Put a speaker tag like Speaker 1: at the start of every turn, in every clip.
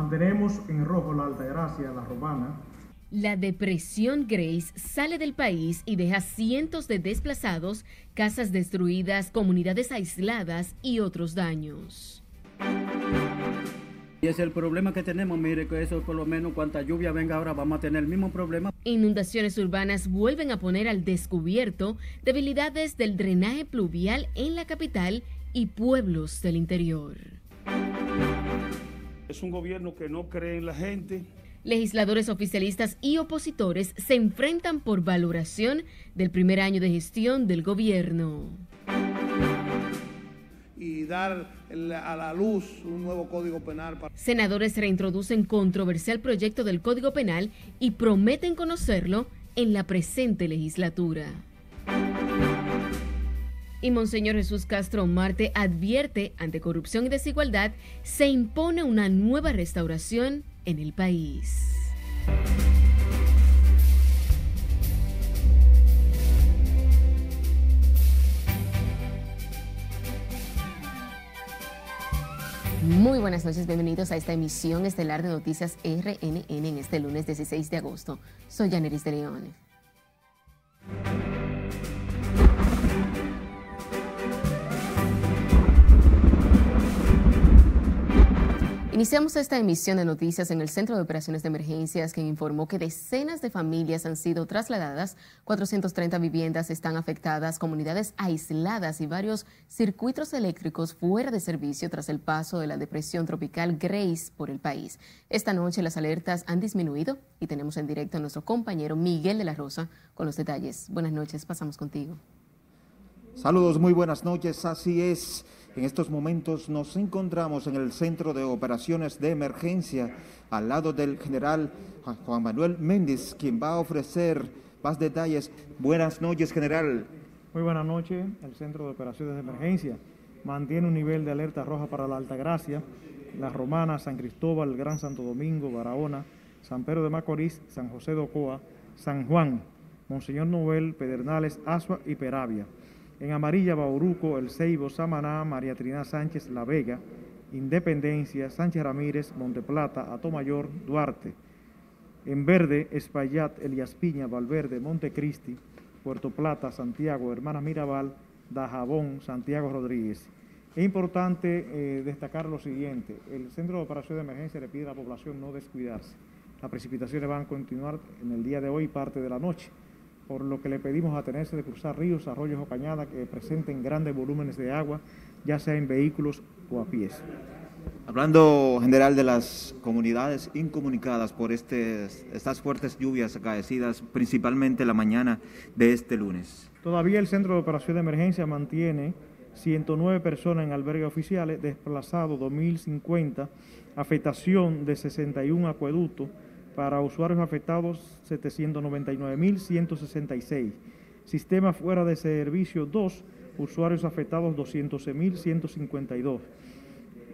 Speaker 1: Mantenemos en rojo la Altagracia, la Romana.
Speaker 2: La depresión Grace sale del país y deja cientos de desplazados, casas destruidas, comunidades aisladas y otros daños.
Speaker 3: Y es el problema que tenemos, mire que eso por lo menos cuanta lluvia venga ahora vamos a tener el mismo problema.
Speaker 2: Inundaciones urbanas vuelven a poner al descubierto debilidades del drenaje pluvial en la capital y pueblos del interior.
Speaker 4: Es un gobierno que no cree en la gente.
Speaker 2: Legisladores oficialistas y opositores se enfrentan por valoración del primer año de gestión del gobierno
Speaker 5: y dar a la luz un nuevo código penal.
Speaker 2: Senadores reintroducen controversial proyecto del Código Penal y prometen conocerlo en la presente legislatura. Y Monseñor Jesús Castro Marte advierte ante corrupción y desigualdad, se impone una nueva restauración en el país. Muy buenas noches, bienvenidos a esta emisión estelar de Noticias RNN en este lunes 16 de agosto. Soy Janeris de León. Iniciamos esta emisión de noticias en el Centro de Operaciones de Emergencias, quien informó que decenas de familias han sido trasladadas, 430 viviendas están afectadas, comunidades aisladas y varios circuitos eléctricos fuera de servicio tras el paso de la depresión tropical Grace por el país. Esta noche las alertas han disminuido y tenemos en directo a nuestro compañero Miguel de la Rosa con los detalles. Buenas noches, pasamos contigo.
Speaker 6: Saludos, muy buenas noches, así es. En estos momentos nos encontramos en el Centro de Operaciones de Emergencia, al lado del general Juan Manuel Méndez, quien va a ofrecer más detalles. Buenas noches, general.
Speaker 1: Muy buenas noches. El Centro de Operaciones de Emergencia mantiene un nivel de alerta roja para la Altagracia, La Romana, San Cristóbal, Gran Santo Domingo, Barahona, San Pedro de Macorís, San José de Ocoa, San Juan, Monseñor Noel, Pedernales, Asua y Peravia. En amarilla, Bauruco, El Ceibo, Samaná, María Trinidad Sánchez, La Vega, Independencia, Sánchez Ramírez, Monteplata, Atomayor, Duarte. En verde, Espaillat, Elías Piña, Valverde, Montecristi, Puerto Plata, Santiago, Hermana Mirabal, Dajabón, Santiago Rodríguez. Es importante eh, destacar lo siguiente, el Centro de Operación de Emergencia le pide a la población no descuidarse. Las precipitaciones van a continuar en el día de hoy parte de la noche por lo que le pedimos atenerse de cruzar ríos, arroyos o cañadas que presenten grandes volúmenes de agua, ya sea en vehículos o a pies.
Speaker 6: Hablando general de las comunidades incomunicadas por este, estas fuertes lluvias acaecidas, principalmente la mañana de este lunes.
Speaker 1: Todavía el Centro de Operación de Emergencia mantiene 109 personas en albergues oficiales, desplazados 2.050, afectación de 61 acueductos, para usuarios afectados 799.166. Sistema fuera de servicio 2, usuarios afectados 211.152.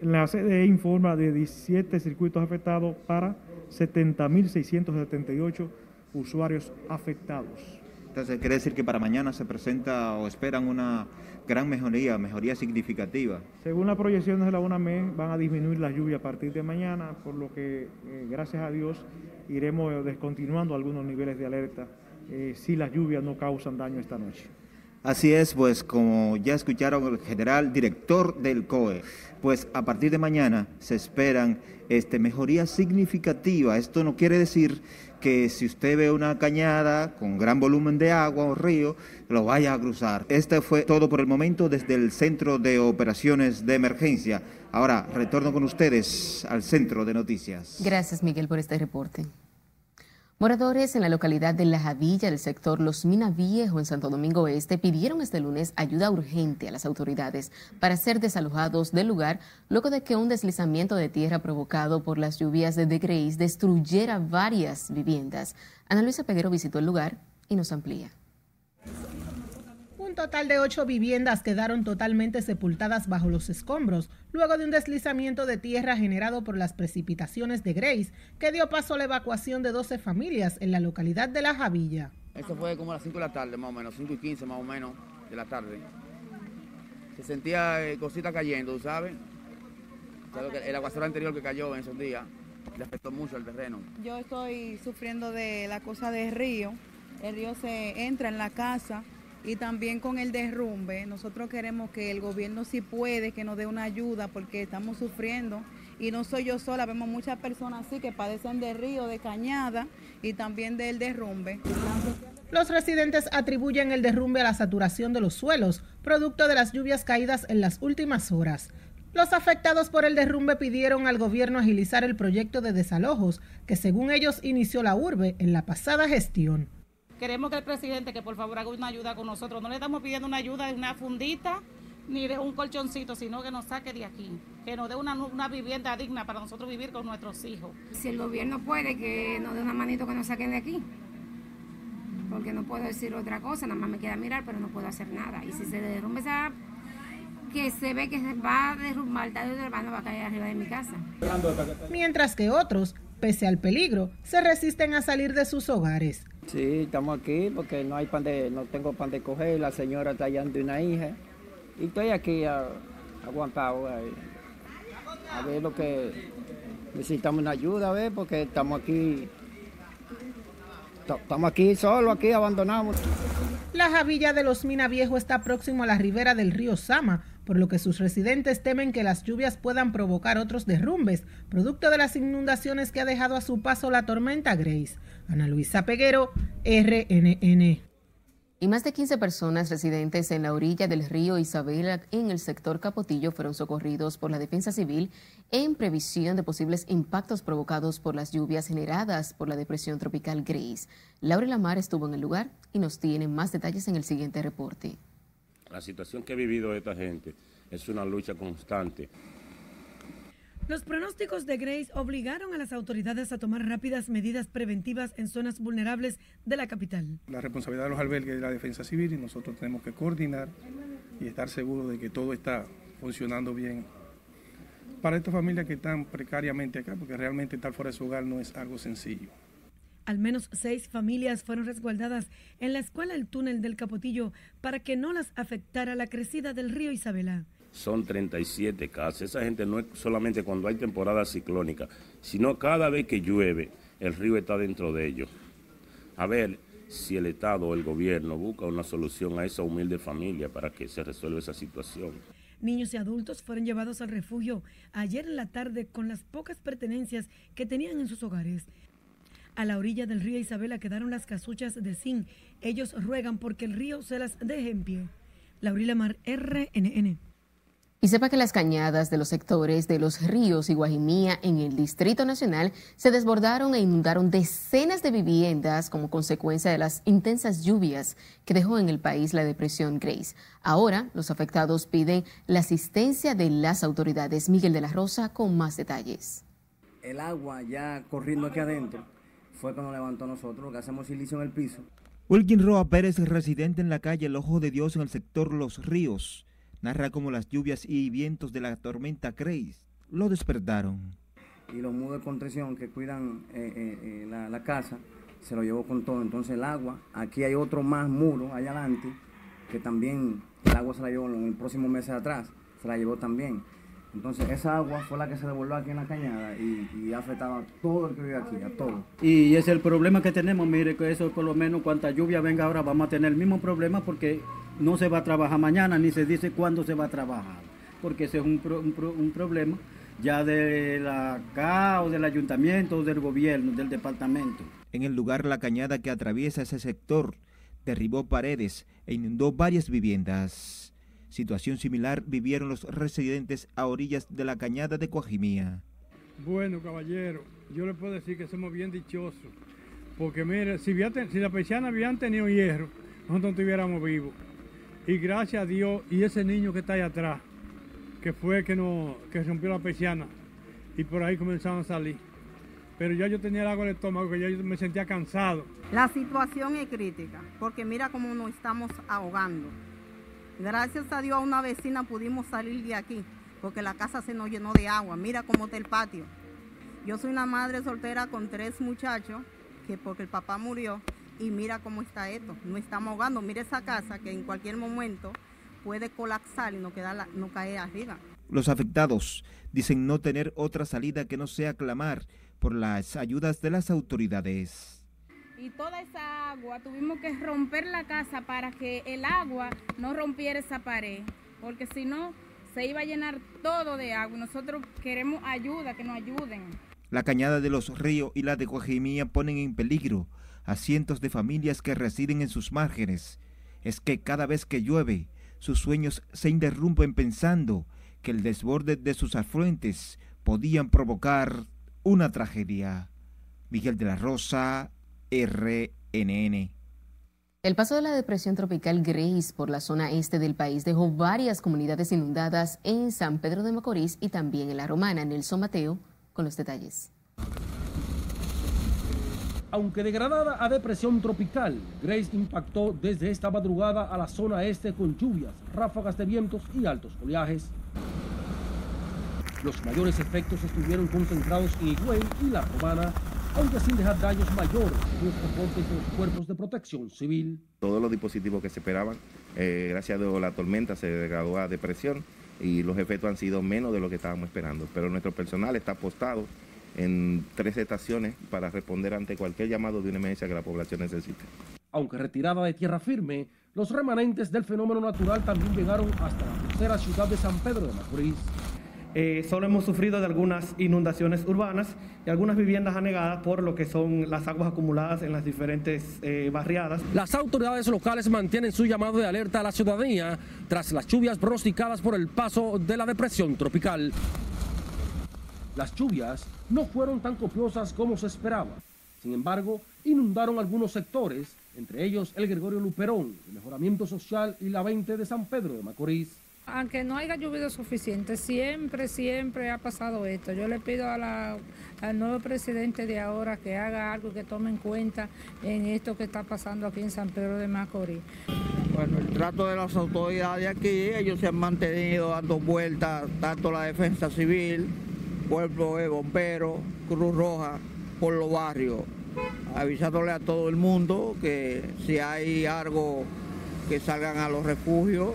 Speaker 1: La CDE informa de 17 circuitos afectados para 70.678 usuarios afectados.
Speaker 6: Entonces, quiere decir que para mañana se presenta o esperan una gran mejoría, mejoría significativa.
Speaker 1: Según las proyecciones de la UNAME, van a disminuir las lluvias a partir de mañana, por lo que, eh, gracias a Dios, iremos descontinuando algunos niveles de alerta eh, si las lluvias no causan daño esta noche.
Speaker 6: Así es, pues como ya escucharon el general director del COE, pues a partir de mañana se esperan este, mejoría significativa. Esto no quiere decir que si usted ve una cañada con gran volumen de agua o río, lo vaya a cruzar. Este fue todo por el momento desde el Centro de Operaciones de Emergencia. Ahora retorno con ustedes al Centro de Noticias.
Speaker 2: Gracias, Miguel, por este reporte. Moradores en la localidad de La Javilla del sector Los Mina Viejo en Santo Domingo Este pidieron este lunes ayuda urgente a las autoridades para ser desalojados del lugar luego de que un deslizamiento de tierra provocado por las lluvias de The Grace destruyera varias viviendas. Ana Luisa Peguero visitó el lugar y nos amplía
Speaker 7: total de ocho viviendas quedaron totalmente sepultadas bajo los escombros, luego de un deslizamiento de tierra generado por las precipitaciones de Grace, que dio paso a la evacuación de 12 familias en la localidad de La Javilla.
Speaker 8: Eso fue como a las 5 de la tarde, más o menos, 5 y 15 más o menos de la tarde. Se sentía eh, cositas cayendo, ¿sabes? el aguacero anterior que cayó en esos días,
Speaker 9: le afectó mucho el terreno.
Speaker 10: Yo estoy sufriendo de la cosa del río. El río se entra en la casa y también con el derrumbe. Nosotros queremos que el gobierno si puede, que nos dé una ayuda porque estamos sufriendo. Y no soy yo sola, vemos muchas personas así que padecen de río, de cañada y también del derrumbe.
Speaker 7: Los residentes atribuyen el derrumbe a la saturación de los suelos, producto de las lluvias caídas en las últimas horas. Los afectados por el derrumbe pidieron al gobierno agilizar el proyecto de desalojos que según ellos inició la urbe en la pasada gestión.
Speaker 11: Queremos que el presidente que por favor haga una ayuda con nosotros. No le estamos pidiendo una ayuda de una fundita ni de un colchoncito, sino que nos saque de aquí, que nos dé una, una, vivienda digna para nosotros vivir con nuestros hijos.
Speaker 12: Si el gobierno puede, que nos dé una manito que nos saquen de aquí, porque no puedo decir otra cosa, nada más me queda mirar, pero no puedo hacer nada. Y si se derrumbe esa que se ve que se va a derrumbar, tarde o va a caer arriba de mi casa.
Speaker 7: Mientras que otros, pese al peligro, se resisten a salir de sus hogares.
Speaker 13: Sí, estamos aquí porque no hay pan de, no tengo pan de coger, la señora está hallando una hija y estoy aquí aguantado a, a ver lo que necesitamos una ayuda, a ver, porque estamos aquí, estamos aquí solo, aquí abandonados.
Speaker 7: La Javilla de los Mina Viejo está próximo a la ribera del río Sama, por lo que sus residentes temen que las lluvias puedan provocar otros derrumbes, producto de las inundaciones que ha dejado a su paso la tormenta Grace. Ana Luisa Peguero, RNN.
Speaker 2: Y más de 15 personas residentes en la orilla del río Isabela en el sector Capotillo fueron socorridos por la Defensa Civil en previsión de posibles impactos provocados por las lluvias generadas por la depresión tropical Grace. Laura Lamar estuvo en el lugar y nos tiene más detalles en el siguiente reporte.
Speaker 14: La situación que ha vivido esta gente es una lucha constante.
Speaker 15: Los pronósticos de Grace obligaron a las autoridades a tomar rápidas medidas preventivas en zonas vulnerables de la capital.
Speaker 16: La responsabilidad de los albergues de la defensa civil y nosotros tenemos que coordinar y estar seguros de que todo está funcionando bien para estas familias que están precariamente acá, porque realmente estar fuera de su hogar no es algo sencillo.
Speaker 15: Al menos seis familias fueron resguardadas en la escuela El Túnel del Capotillo para que no las afectara la crecida del río Isabela
Speaker 14: son 37 casas. Esa gente no es solamente cuando hay temporada ciclónica, sino cada vez que llueve, el río está dentro de ellos. A ver si el Estado o el gobierno busca una solución a esa humilde familia para que se resuelva esa situación.
Speaker 15: Niños y adultos fueron llevados al refugio ayer en la tarde con las pocas pertenencias que tenían en sus hogares. A la orilla del río Isabela quedaron las casuchas de zinc. Ellos ruegan porque el río se las deje en pie. Laurila Mar, RNN.
Speaker 2: Y sepa que las cañadas de los sectores de los ríos y Guajimía en el Distrito Nacional se desbordaron e inundaron decenas de viviendas como consecuencia de las intensas lluvias que dejó en el país la depresión Grace. Ahora los afectados piden la asistencia de las autoridades. Miguel de la Rosa con más detalles.
Speaker 17: El agua ya corriendo aquí adentro fue cuando levantó nosotros, que hacemos silicio en el piso.
Speaker 6: Wilkin Roa Pérez, residente en la calle El Ojo de Dios en el sector Los Ríos narra cómo las lluvias y vientos de la tormenta Grace lo despertaron.
Speaker 17: Y los muros de contención que cuidan eh, eh, eh, la, la, casa se lo llevó con todo. Entonces el agua, aquí hay otro más muro allá adelante, que también el agua se la llevó en el próximo mes atrás, se la llevó también. Entonces esa agua fue la que se devolvió aquí en la cañada y, y ha afectado a todo el que vive aquí, a todo.
Speaker 3: Y ese es el problema que tenemos, mire, que eso por lo menos cuanta lluvia venga ahora vamos a tener el mismo problema porque no se va a trabajar mañana ni se dice cuándo se va a trabajar, porque ese es un, pro, un, pro, un problema ya de la CA o del ayuntamiento o del gobierno, del departamento.
Speaker 6: En el lugar la cañada que atraviesa ese sector derribó paredes e inundó varias viviendas. Situación similar vivieron los residentes a orillas de la cañada de Coajimía.
Speaker 18: Bueno, caballero, yo le puedo decir que somos bien dichosos, porque mire, si, si la persiana habían tenido hierro, nosotros no estuviéramos vivos. Y gracias a Dios y ese niño que está ahí atrás, que fue que, no, que rompió la persiana, y por ahí comenzaron a salir. Pero ya yo tenía el agua en el estómago, que ya yo me sentía cansado.
Speaker 10: La situación es crítica, porque mira cómo nos estamos ahogando. Gracias a Dios a una vecina pudimos salir de aquí, porque la casa se nos llenó de agua. Mira cómo está el patio. Yo soy una madre soltera con tres muchachos, que porque el papá murió, y mira cómo está esto. No estamos ahogando. Mira esa casa que en cualquier momento puede colapsar y no, queda la, no caer arriba.
Speaker 6: Los afectados dicen no tener otra salida que no sea clamar por las ayudas de las autoridades.
Speaker 11: Y toda esa agua, tuvimos que romper la casa para que el agua no rompiera esa pared, porque si no, se iba a llenar todo de agua. Nosotros queremos ayuda, que nos ayuden.
Speaker 6: La cañada de los ríos y la de Coajimía ponen en peligro a cientos de familias que residen en sus márgenes. Es que cada vez que llueve, sus sueños se interrumpen pensando que el desborde de sus afluentes podían provocar una tragedia. Miguel de la Rosa, RNN.
Speaker 2: El paso de la depresión tropical Grace por la zona este del país dejó varias comunidades inundadas en San Pedro de Macorís y también en La Romana. Nelson Mateo con los detalles.
Speaker 19: Aunque degradada a depresión tropical, Grace impactó desde esta madrugada a la zona este con lluvias, ráfagas de vientos y altos oleajes. Los mayores efectos estuvieron concentrados en Higüey y La Romana, aunque sin dejar daños mayores, según los reportes de los cuerpos de protección civil.
Speaker 20: Todos los dispositivos que se esperaban, eh, gracias a la tormenta se degradó a depresión y los efectos han sido menos de lo que estábamos esperando. Pero nuestro personal está apostado en tres estaciones para responder ante cualquier llamado de una emergencia que la población necesite.
Speaker 19: Aunque retirada de tierra firme, los remanentes del fenómeno natural también llegaron hasta la tercera ciudad de San Pedro de Macorís.
Speaker 21: Eh, solo hemos sufrido de algunas inundaciones urbanas y algunas viviendas anegadas por lo que son las aguas acumuladas en las diferentes eh, barriadas.
Speaker 19: Las autoridades locales mantienen su llamado de alerta a la ciudadanía tras las lluvias pronosticadas por el paso de la depresión tropical. Las lluvias no fueron tan copiosas como se esperaba. Sin embargo, inundaron algunos sectores, entre ellos el Gregorio Luperón, el Mejoramiento Social y la 20 de San Pedro de Macorís.
Speaker 22: Aunque no haya llovido suficiente, siempre, siempre ha pasado esto. Yo le pido a la, al nuevo presidente de ahora que haga algo, que tome en cuenta en esto que está pasando aquí en San Pedro de Macorís.
Speaker 13: Bueno, el trato de las autoridades aquí, ellos se han mantenido dando vueltas, tanto la defensa civil, cuerpo de bomberos, Cruz Roja, por los barrios, avisándole a todo el mundo que si hay algo que salgan a los refugios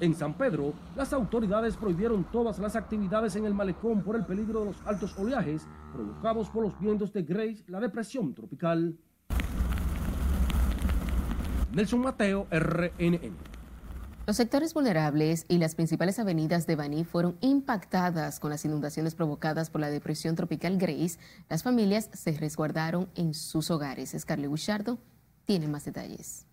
Speaker 19: en San Pedro, las autoridades prohibieron todas las actividades en el malecón por el peligro de los altos oleajes provocados por los vientos de Grace, la depresión tropical. Nelson Mateo, RNN.
Speaker 2: Los sectores vulnerables y las principales avenidas de Baní fueron impactadas con las inundaciones provocadas por la depresión tropical Grace. Las familias se resguardaron en sus hogares. Scarlett Bouchardo tiene más detalles.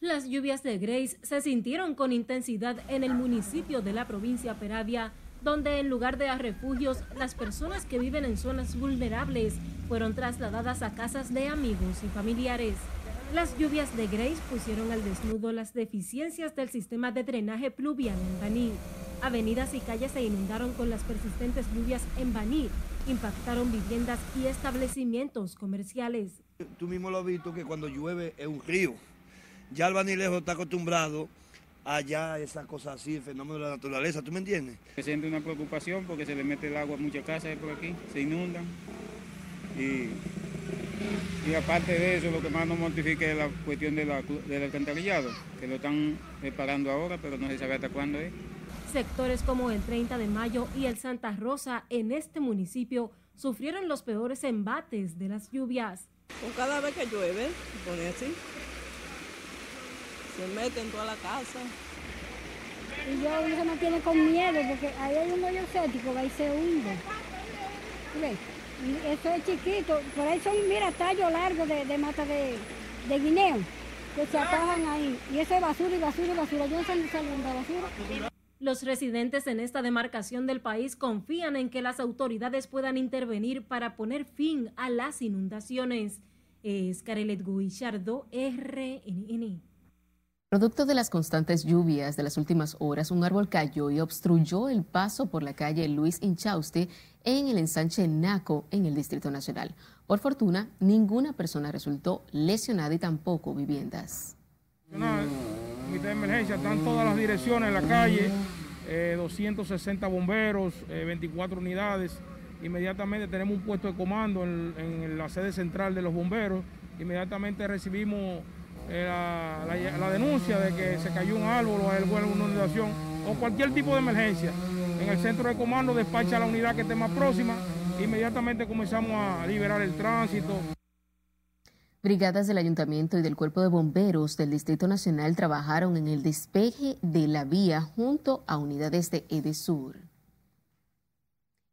Speaker 23: Las lluvias de Grace se sintieron con intensidad en el municipio de la provincia Peravia, donde en lugar de a refugios, las personas que viven en zonas vulnerables fueron trasladadas a casas de amigos y familiares. Las lluvias de Grace pusieron al desnudo las deficiencias del sistema de drenaje pluvial en Baní. Avenidas y calles se inundaron con las persistentes lluvias en Baní, impactaron viviendas y establecimientos comerciales.
Speaker 16: Tú mismo lo has visto que cuando llueve es un río ya el Banilejo está acostumbrado allá esa cosa así, el fenómeno de la naturaleza, ¿tú me entiendes?
Speaker 10: Se siente una preocupación porque se le mete el agua a muchas casas por aquí, se inundan. Y, y aparte de eso, lo que más nos mortifica es la cuestión de la, del alcantarillado, que lo están reparando ahora, pero no se sabe hasta cuándo es.
Speaker 23: Sectores como el 30 de mayo y el Santa Rosa en este municipio sufrieron los peores embates de las lluvias.
Speaker 24: Con cada vez que llueve, pone así, se mete en toda la casa.
Speaker 25: Y yo se me tiene con miedo porque ahí hay un hoyo séptico que ahí se hunde. ¿Ves? Y eso es chiquito, por ahí son, mira, tallos largos de, de mata de, de, guineo que se atajan ahí. Y eso es basura y basura y basura. Yo no sé de basura.
Speaker 23: Los residentes en esta demarcación del país confían en que las autoridades puedan intervenir para poner fin a las inundaciones. Es Carelet Guillardo, RNN.
Speaker 2: Producto de las constantes lluvias de las últimas horas, un árbol cayó y obstruyó el paso por la calle Luis Inchauste en el ensanche Naco, en el Distrito Nacional. Por fortuna, ninguna persona resultó lesionada y tampoco viviendas.
Speaker 26: Comité de emergencia, están todas las direcciones en la calle, 260 eh, bomberos, 24 eh, unidades. Inmediatamente tenemos un puesto de comando en, en la sede central de los bomberos. Inmediatamente recibimos la, la, denuncia de que se cayó un árbol o alguna inundación o cualquier tipo de emergencia, en el centro de comando despacha la unidad que esté más próxima, inmediatamente comenzamos a liberar el tránsito.
Speaker 2: Brigadas del Ayuntamiento y del Cuerpo de Bomberos del Distrito Nacional trabajaron en el despeje de la vía junto a unidades de Edesur.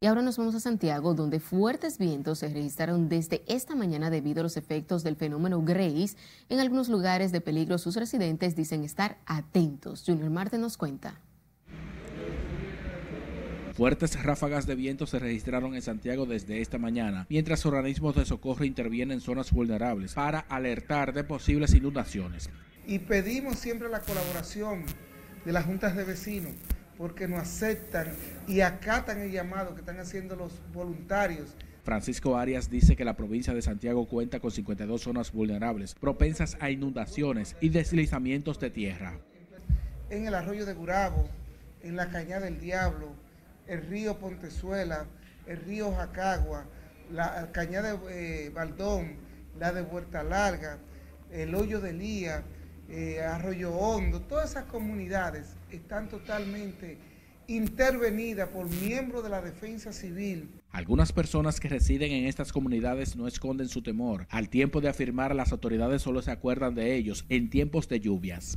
Speaker 2: Y ahora nos vamos a Santiago, donde fuertes vientos se registraron desde esta mañana debido a los efectos del fenómeno Grace. En algunos lugares de peligro sus residentes dicen estar atentos. Junior Marte nos cuenta.
Speaker 27: Fuertes ráfagas de viento se registraron en Santiago desde esta mañana, mientras organismos de socorro intervienen en zonas vulnerables para alertar de posibles inundaciones.
Speaker 28: Y pedimos siempre la colaboración de las juntas de vecinos porque nos aceptan y acatan el llamado que están haciendo los voluntarios.
Speaker 27: Francisco Arias dice que la provincia de Santiago cuenta con 52 zonas vulnerables, propensas a inundaciones y deslizamientos de tierra.
Speaker 28: En el arroyo de Gurabo, en la Cañada del Diablo, el río Pontezuela, el río Jacagua, la Cañada de eh, Baldón, la de Vuelta Larga, el hoyo de Lía, eh, Arroyo Hondo, todas esas comunidades están totalmente intervenidas por miembros de la defensa civil.
Speaker 27: Algunas personas que residen en estas comunidades no esconden su temor. Al tiempo de afirmar, las autoridades solo se acuerdan de ellos en tiempos de lluvias.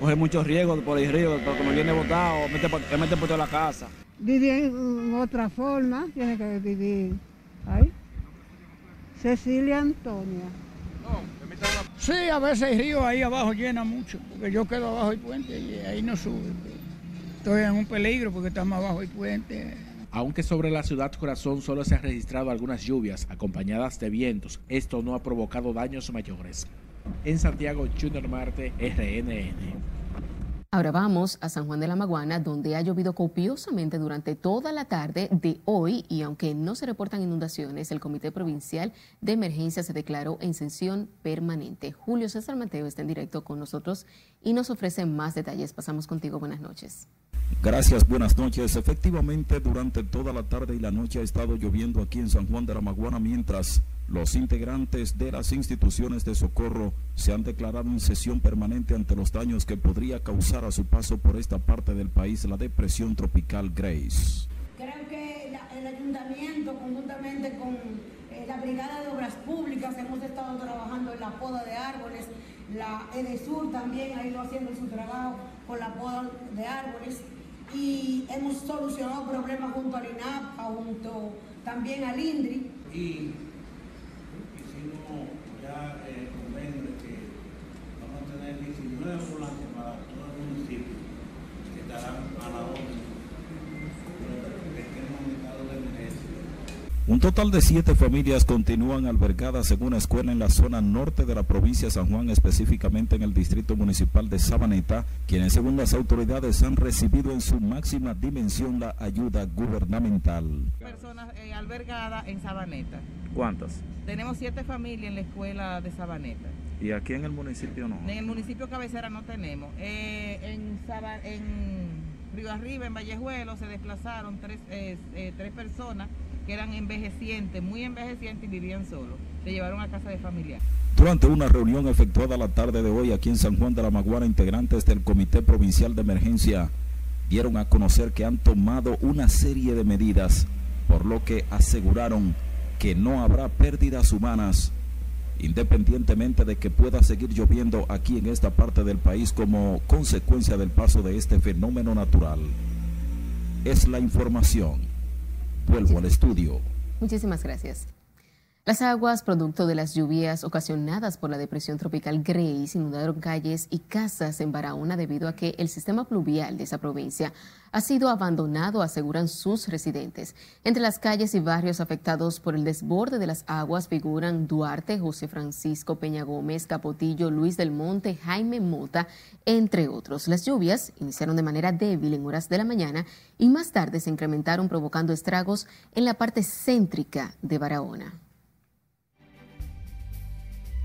Speaker 29: Coge muchos riesgos por el río, porque me viene botado, te mete por toda la casa.
Speaker 30: Vivir en otra forma, tiene que vivir. ahí. Cecilia Antonia.
Speaker 31: Sí, a veces el río ahí abajo llena mucho, porque yo quedo abajo del puente y ahí no sube. Estoy en un peligro porque estamos abajo del puente.
Speaker 27: Aunque sobre la ciudad corazón solo se han registrado algunas lluvias acompañadas de vientos, esto no ha provocado daños mayores. En Santiago, Junior Marte, RNN.
Speaker 2: Ahora vamos a San Juan de la Maguana, donde ha llovido copiosamente durante toda la tarde de hoy y aunque no se reportan inundaciones, el Comité Provincial de Emergencia se declaró en sesión permanente. Julio César Mateo está en directo con nosotros y nos ofrece más detalles. Pasamos contigo. Buenas noches.
Speaker 32: Gracias, buenas noches. Efectivamente, durante toda la tarde y la noche ha estado lloviendo aquí en San Juan de la Maguana mientras los integrantes de las instituciones de socorro se han declarado en sesión permanente ante los daños que podría causar a su paso por esta parte del país la depresión tropical Grace.
Speaker 33: Creo que el ayuntamiento, conjuntamente con eh, la Brigada de Obras Públicas, hemos estado trabajando en la poda de árboles. La EDESUR también ha ido haciendo su trabajo con la poda de árboles. Y hemos solucionado problemas junto al INAP, junto también al INDRI.
Speaker 16: Y ya eh, convenio de que vamos a tener 19 ambulantes para todo el municipio que estarán a la orden
Speaker 32: Un total de siete familias continúan albergadas en una escuela en la zona norte de la provincia de San Juan, específicamente en el distrito municipal de Sabaneta, quienes según las autoridades han recibido en su máxima dimensión la ayuda gubernamental.
Speaker 10: Personas eh, albergadas en Sabaneta.
Speaker 32: ¿Cuántas?
Speaker 10: Tenemos siete familias en la escuela de Sabaneta.
Speaker 32: ¿Y aquí en el municipio no?
Speaker 10: En el municipio cabecera no tenemos. Eh, en, en Río Arriba, en Vallejuelo, se desplazaron tres, eh, tres personas que eran envejecientes, muy envejecientes y vivían solos. Se llevaron a casa de familia.
Speaker 32: Durante una reunión efectuada la tarde de hoy aquí en San Juan de la Maguana, integrantes del Comité Provincial de Emergencia dieron a conocer que han tomado una serie de medidas, por lo que aseguraron que no habrá pérdidas humanas, independientemente de que pueda seguir lloviendo aquí en esta parte del país como consecuencia del paso de este fenómeno natural. Es la información. Vuelvo al estudio.
Speaker 2: Muchísimas gracias. Las aguas, producto de las lluvias ocasionadas por la depresión tropical Grace, inundaron calles y casas en Barahona debido a que el sistema pluvial de esa provincia ha sido abandonado, aseguran sus residentes. Entre las calles y barrios afectados por el desborde de las aguas figuran Duarte, José Francisco Peña Gómez, Capotillo, Luis del Monte, Jaime Mota, entre otros. Las lluvias iniciaron de manera débil en horas de la mañana y más tarde se incrementaron provocando estragos en la parte céntrica de Barahona.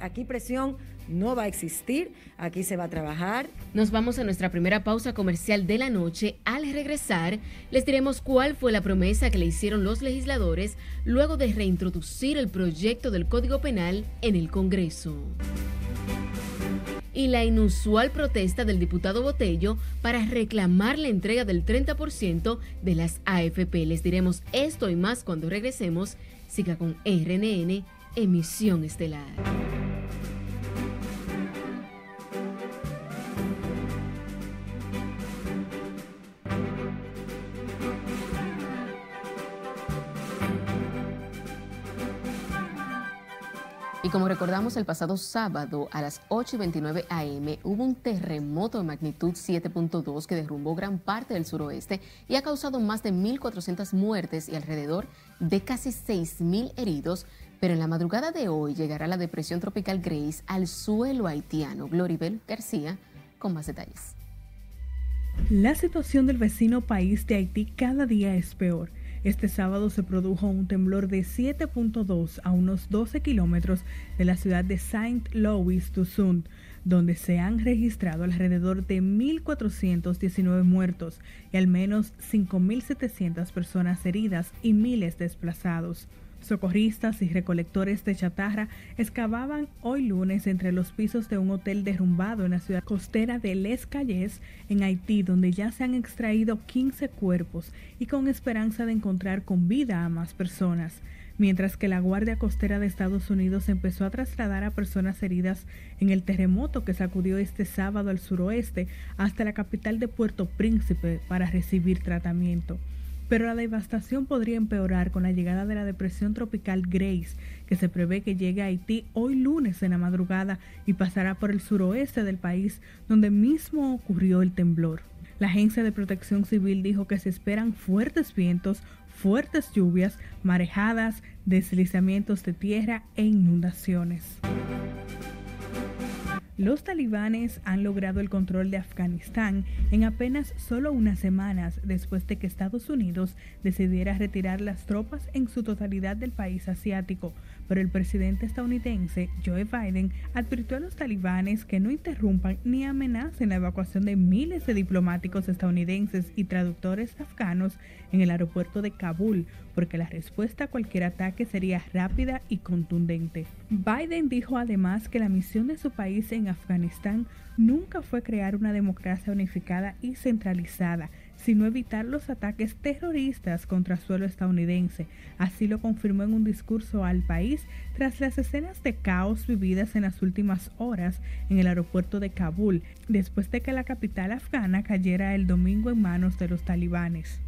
Speaker 34: Aquí presión no va a existir, aquí se va a trabajar.
Speaker 2: Nos vamos a nuestra primera pausa comercial de la noche. Al regresar, les diremos cuál fue la promesa que le hicieron los legisladores luego de reintroducir el proyecto del Código Penal en el Congreso. Y la inusual protesta del diputado Botello para reclamar la entrega del 30% de las AFP. Les diremos esto y más cuando regresemos. Siga con RNN, emisión estelar. Y como recordamos, el pasado sábado a las 8 y 29 am hubo un terremoto de magnitud 7.2 que derrumbó gran parte del suroeste y ha causado más de 1.400 muertes y alrededor de casi 6.000 heridos. Pero en la madrugada de hoy llegará la depresión tropical Grace al suelo haitiano. Gloribel García con más detalles.
Speaker 35: La situación del vecino país de Haití cada día es peor. Este sábado se produjo un temblor de 7.2 a unos 12 kilómetros de la ciudad de Saint Louis du donde se han registrado alrededor de 1.419 muertos y al menos 5.700 personas heridas y miles desplazados. Socorristas y recolectores de chatarra excavaban hoy lunes entre los pisos de un hotel derrumbado en la ciudad costera de Les Cayes, en Haití, donde ya se han extraído 15 cuerpos y con esperanza de encontrar con vida a más personas. Mientras que la Guardia Costera de Estados Unidos empezó a trasladar a personas heridas en el terremoto que sacudió este sábado al suroeste hasta la capital de Puerto Príncipe para recibir tratamiento pero la devastación podría empeorar con la llegada de la depresión tropical Grace, que se prevé que llegue a Haití hoy lunes en la madrugada y pasará por el suroeste del país, donde mismo ocurrió el temblor. La Agencia de Protección Civil dijo que se esperan fuertes vientos, fuertes lluvias, marejadas, deslizamientos de tierra e inundaciones. Los talibanes han logrado el control de Afganistán en apenas solo unas semanas después de que Estados Unidos decidiera retirar las tropas en su totalidad del país asiático, pero el presidente estadounidense Joe Biden advirtió a los talibanes que no interrumpan ni amenacen la evacuación de miles de diplomáticos estadounidenses y traductores afganos en el aeropuerto de Kabul, porque la respuesta a cualquier ataque sería rápida y contundente. Biden dijo además que la misión de su país en Afganistán nunca fue crear una democracia unificada y centralizada, sino evitar los ataques terroristas contra suelo estadounidense. Así lo confirmó en un discurso al país tras las escenas de caos vividas en las últimas horas en el aeropuerto de Kabul, después de que la capital afgana cayera el domingo en manos de los talibanes.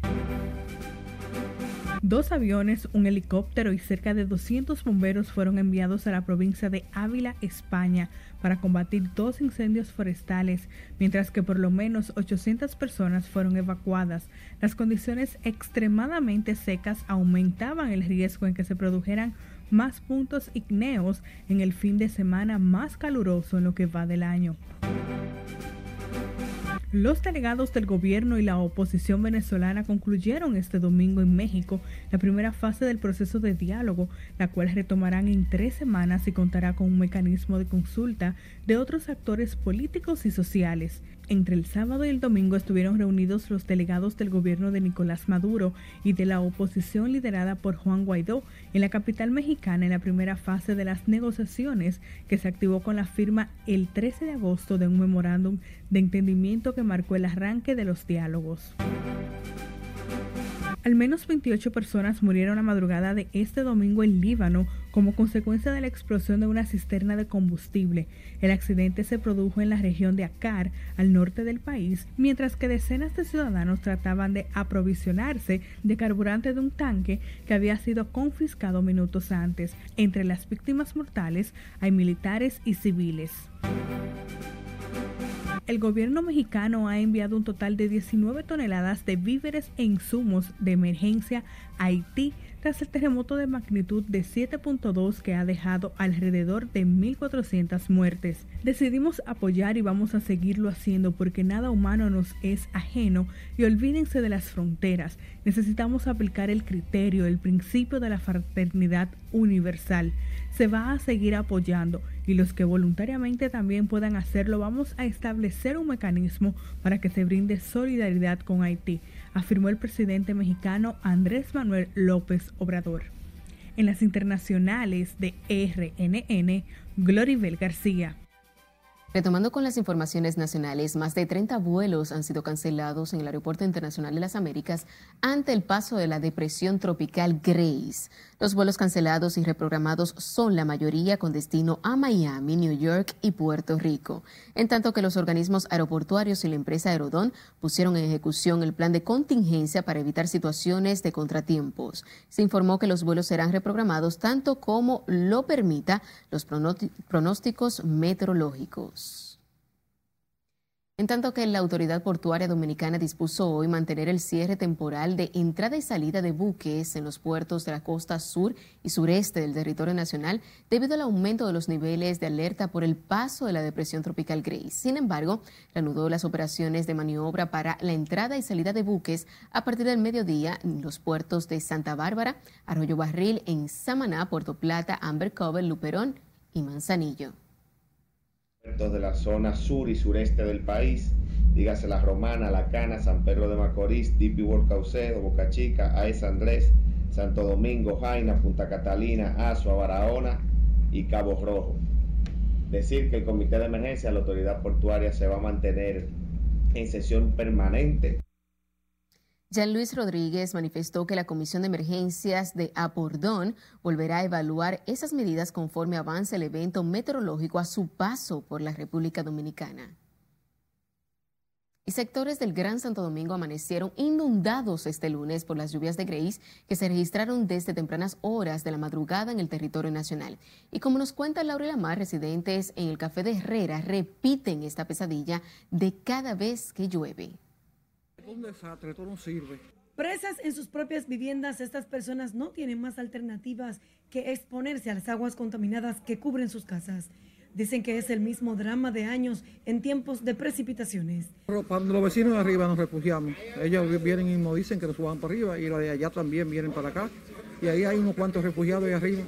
Speaker 35: Dos aviones, un helicóptero y cerca de 200 bomberos fueron enviados a la provincia de Ávila, España, para combatir dos incendios forestales, mientras que por lo menos 800 personas fueron evacuadas. Las condiciones extremadamente secas aumentaban el riesgo en que se produjeran más puntos igneos en el fin de semana más caluroso en lo que va del año. Los delegados del gobierno y la oposición venezolana concluyeron este domingo en México la primera fase del proceso de diálogo, la cual retomarán en tres semanas y contará con un mecanismo de consulta de otros actores políticos y sociales. Entre el sábado y el domingo estuvieron reunidos los delegados del gobierno de Nicolás Maduro y de la oposición liderada por Juan Guaidó en la capital mexicana en la primera fase de las negociaciones que se activó con la firma el 13 de agosto de un memorándum de entendimiento que marcó el arranque de los diálogos. Al menos 28 personas murieron la madrugada de este domingo en Líbano como consecuencia de la explosión de una cisterna de combustible. El accidente se produjo en la región de Akar, al norte del país, mientras que decenas de ciudadanos trataban de aprovisionarse de carburante de un tanque que había sido confiscado minutos antes. Entre las víctimas mortales hay militares y civiles. El gobierno mexicano ha enviado un total de 19 toneladas de víveres e insumos de emergencia a Haití tras el terremoto de magnitud de 7.2 que ha dejado alrededor de 1.400 muertes. Decidimos apoyar y vamos a seguirlo haciendo porque nada humano nos es ajeno y olvídense de las fronteras. Necesitamos aplicar el criterio, el principio de la fraternidad universal. Se va a seguir apoyando y los que voluntariamente también puedan hacerlo, vamos a establecer un mecanismo para que se brinde solidaridad con Haití afirmó el presidente mexicano Andrés Manuel López Obrador. En las internacionales de RNN, Gloribel García.
Speaker 2: Retomando con las informaciones nacionales, más de 30 vuelos han sido cancelados en el Aeropuerto Internacional de las Américas ante el paso de la depresión tropical Grace. Los vuelos cancelados y reprogramados son la mayoría con destino a Miami, New York y Puerto Rico, en tanto que los organismos aeroportuarios y la empresa Aerodón pusieron en ejecución el plan de contingencia para evitar situaciones de contratiempos. Se informó que los vuelos serán reprogramados tanto como lo permita los pronósticos meteorológicos. En tanto que la autoridad portuaria dominicana dispuso hoy mantener el cierre temporal de entrada y salida de buques en los puertos de la costa sur y sureste del territorio nacional debido al aumento de los niveles de alerta por el paso de la depresión tropical Grace. Sin embargo, reanudó las operaciones de maniobra para la entrada y salida de buques a partir del mediodía en los puertos de Santa Bárbara, Arroyo Barril, en Samaná, Puerto Plata, Amber Cover, Luperón y Manzanillo
Speaker 36: de la zona sur y sureste del país, dígase La Romana, La Cana, San Pedro de Macorís, Deep World Caucedo, Boca Chica, Aes Andrés, Santo Domingo, Jaina, Punta Catalina, Azua, Barahona y Cabo Rojo. Decir que el Comité de Emergencia de la Autoridad Portuaria se va a mantener en sesión permanente
Speaker 2: Jean Luis Rodríguez manifestó que la Comisión de Emergencias de Apordón volverá a evaluar esas medidas conforme avance el evento meteorológico a su paso por la República Dominicana. Y sectores del Gran Santo Domingo amanecieron inundados este lunes por las lluvias de Grace que se registraron desde tempranas horas de la madrugada en el territorio nacional. Y como nos cuenta Laura Lamar, residentes en el Café de Herrera repiten esta pesadilla de cada vez que llueve
Speaker 37: un desastre, esto no sirve.
Speaker 15: Presas en sus propias viviendas, estas personas no tienen más alternativas que exponerse a las aguas contaminadas que cubren sus casas. Dicen que es el mismo drama de años en tiempos de precipitaciones.
Speaker 37: Los vecinos de arriba nos refugiamos. Ellos vienen y nos dicen que nos suban para arriba y los de allá también vienen para acá. Y ahí hay unos cuantos refugiados ahí arriba.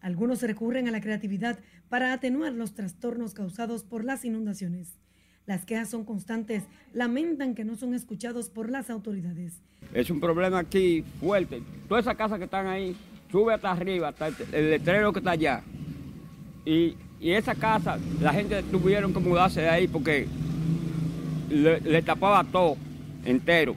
Speaker 15: Algunos recurren a la creatividad para atenuar los trastornos causados por las inundaciones. Las quejas son constantes, lamentan que no son escuchados por las autoridades.
Speaker 38: Es un problema aquí fuerte. Todas esas casas que están ahí, sube hasta arriba, hasta el letrero que está allá. Y, esa casa, la gente tuvieron que mudarse de ahí porque le, le tapaba todo entero.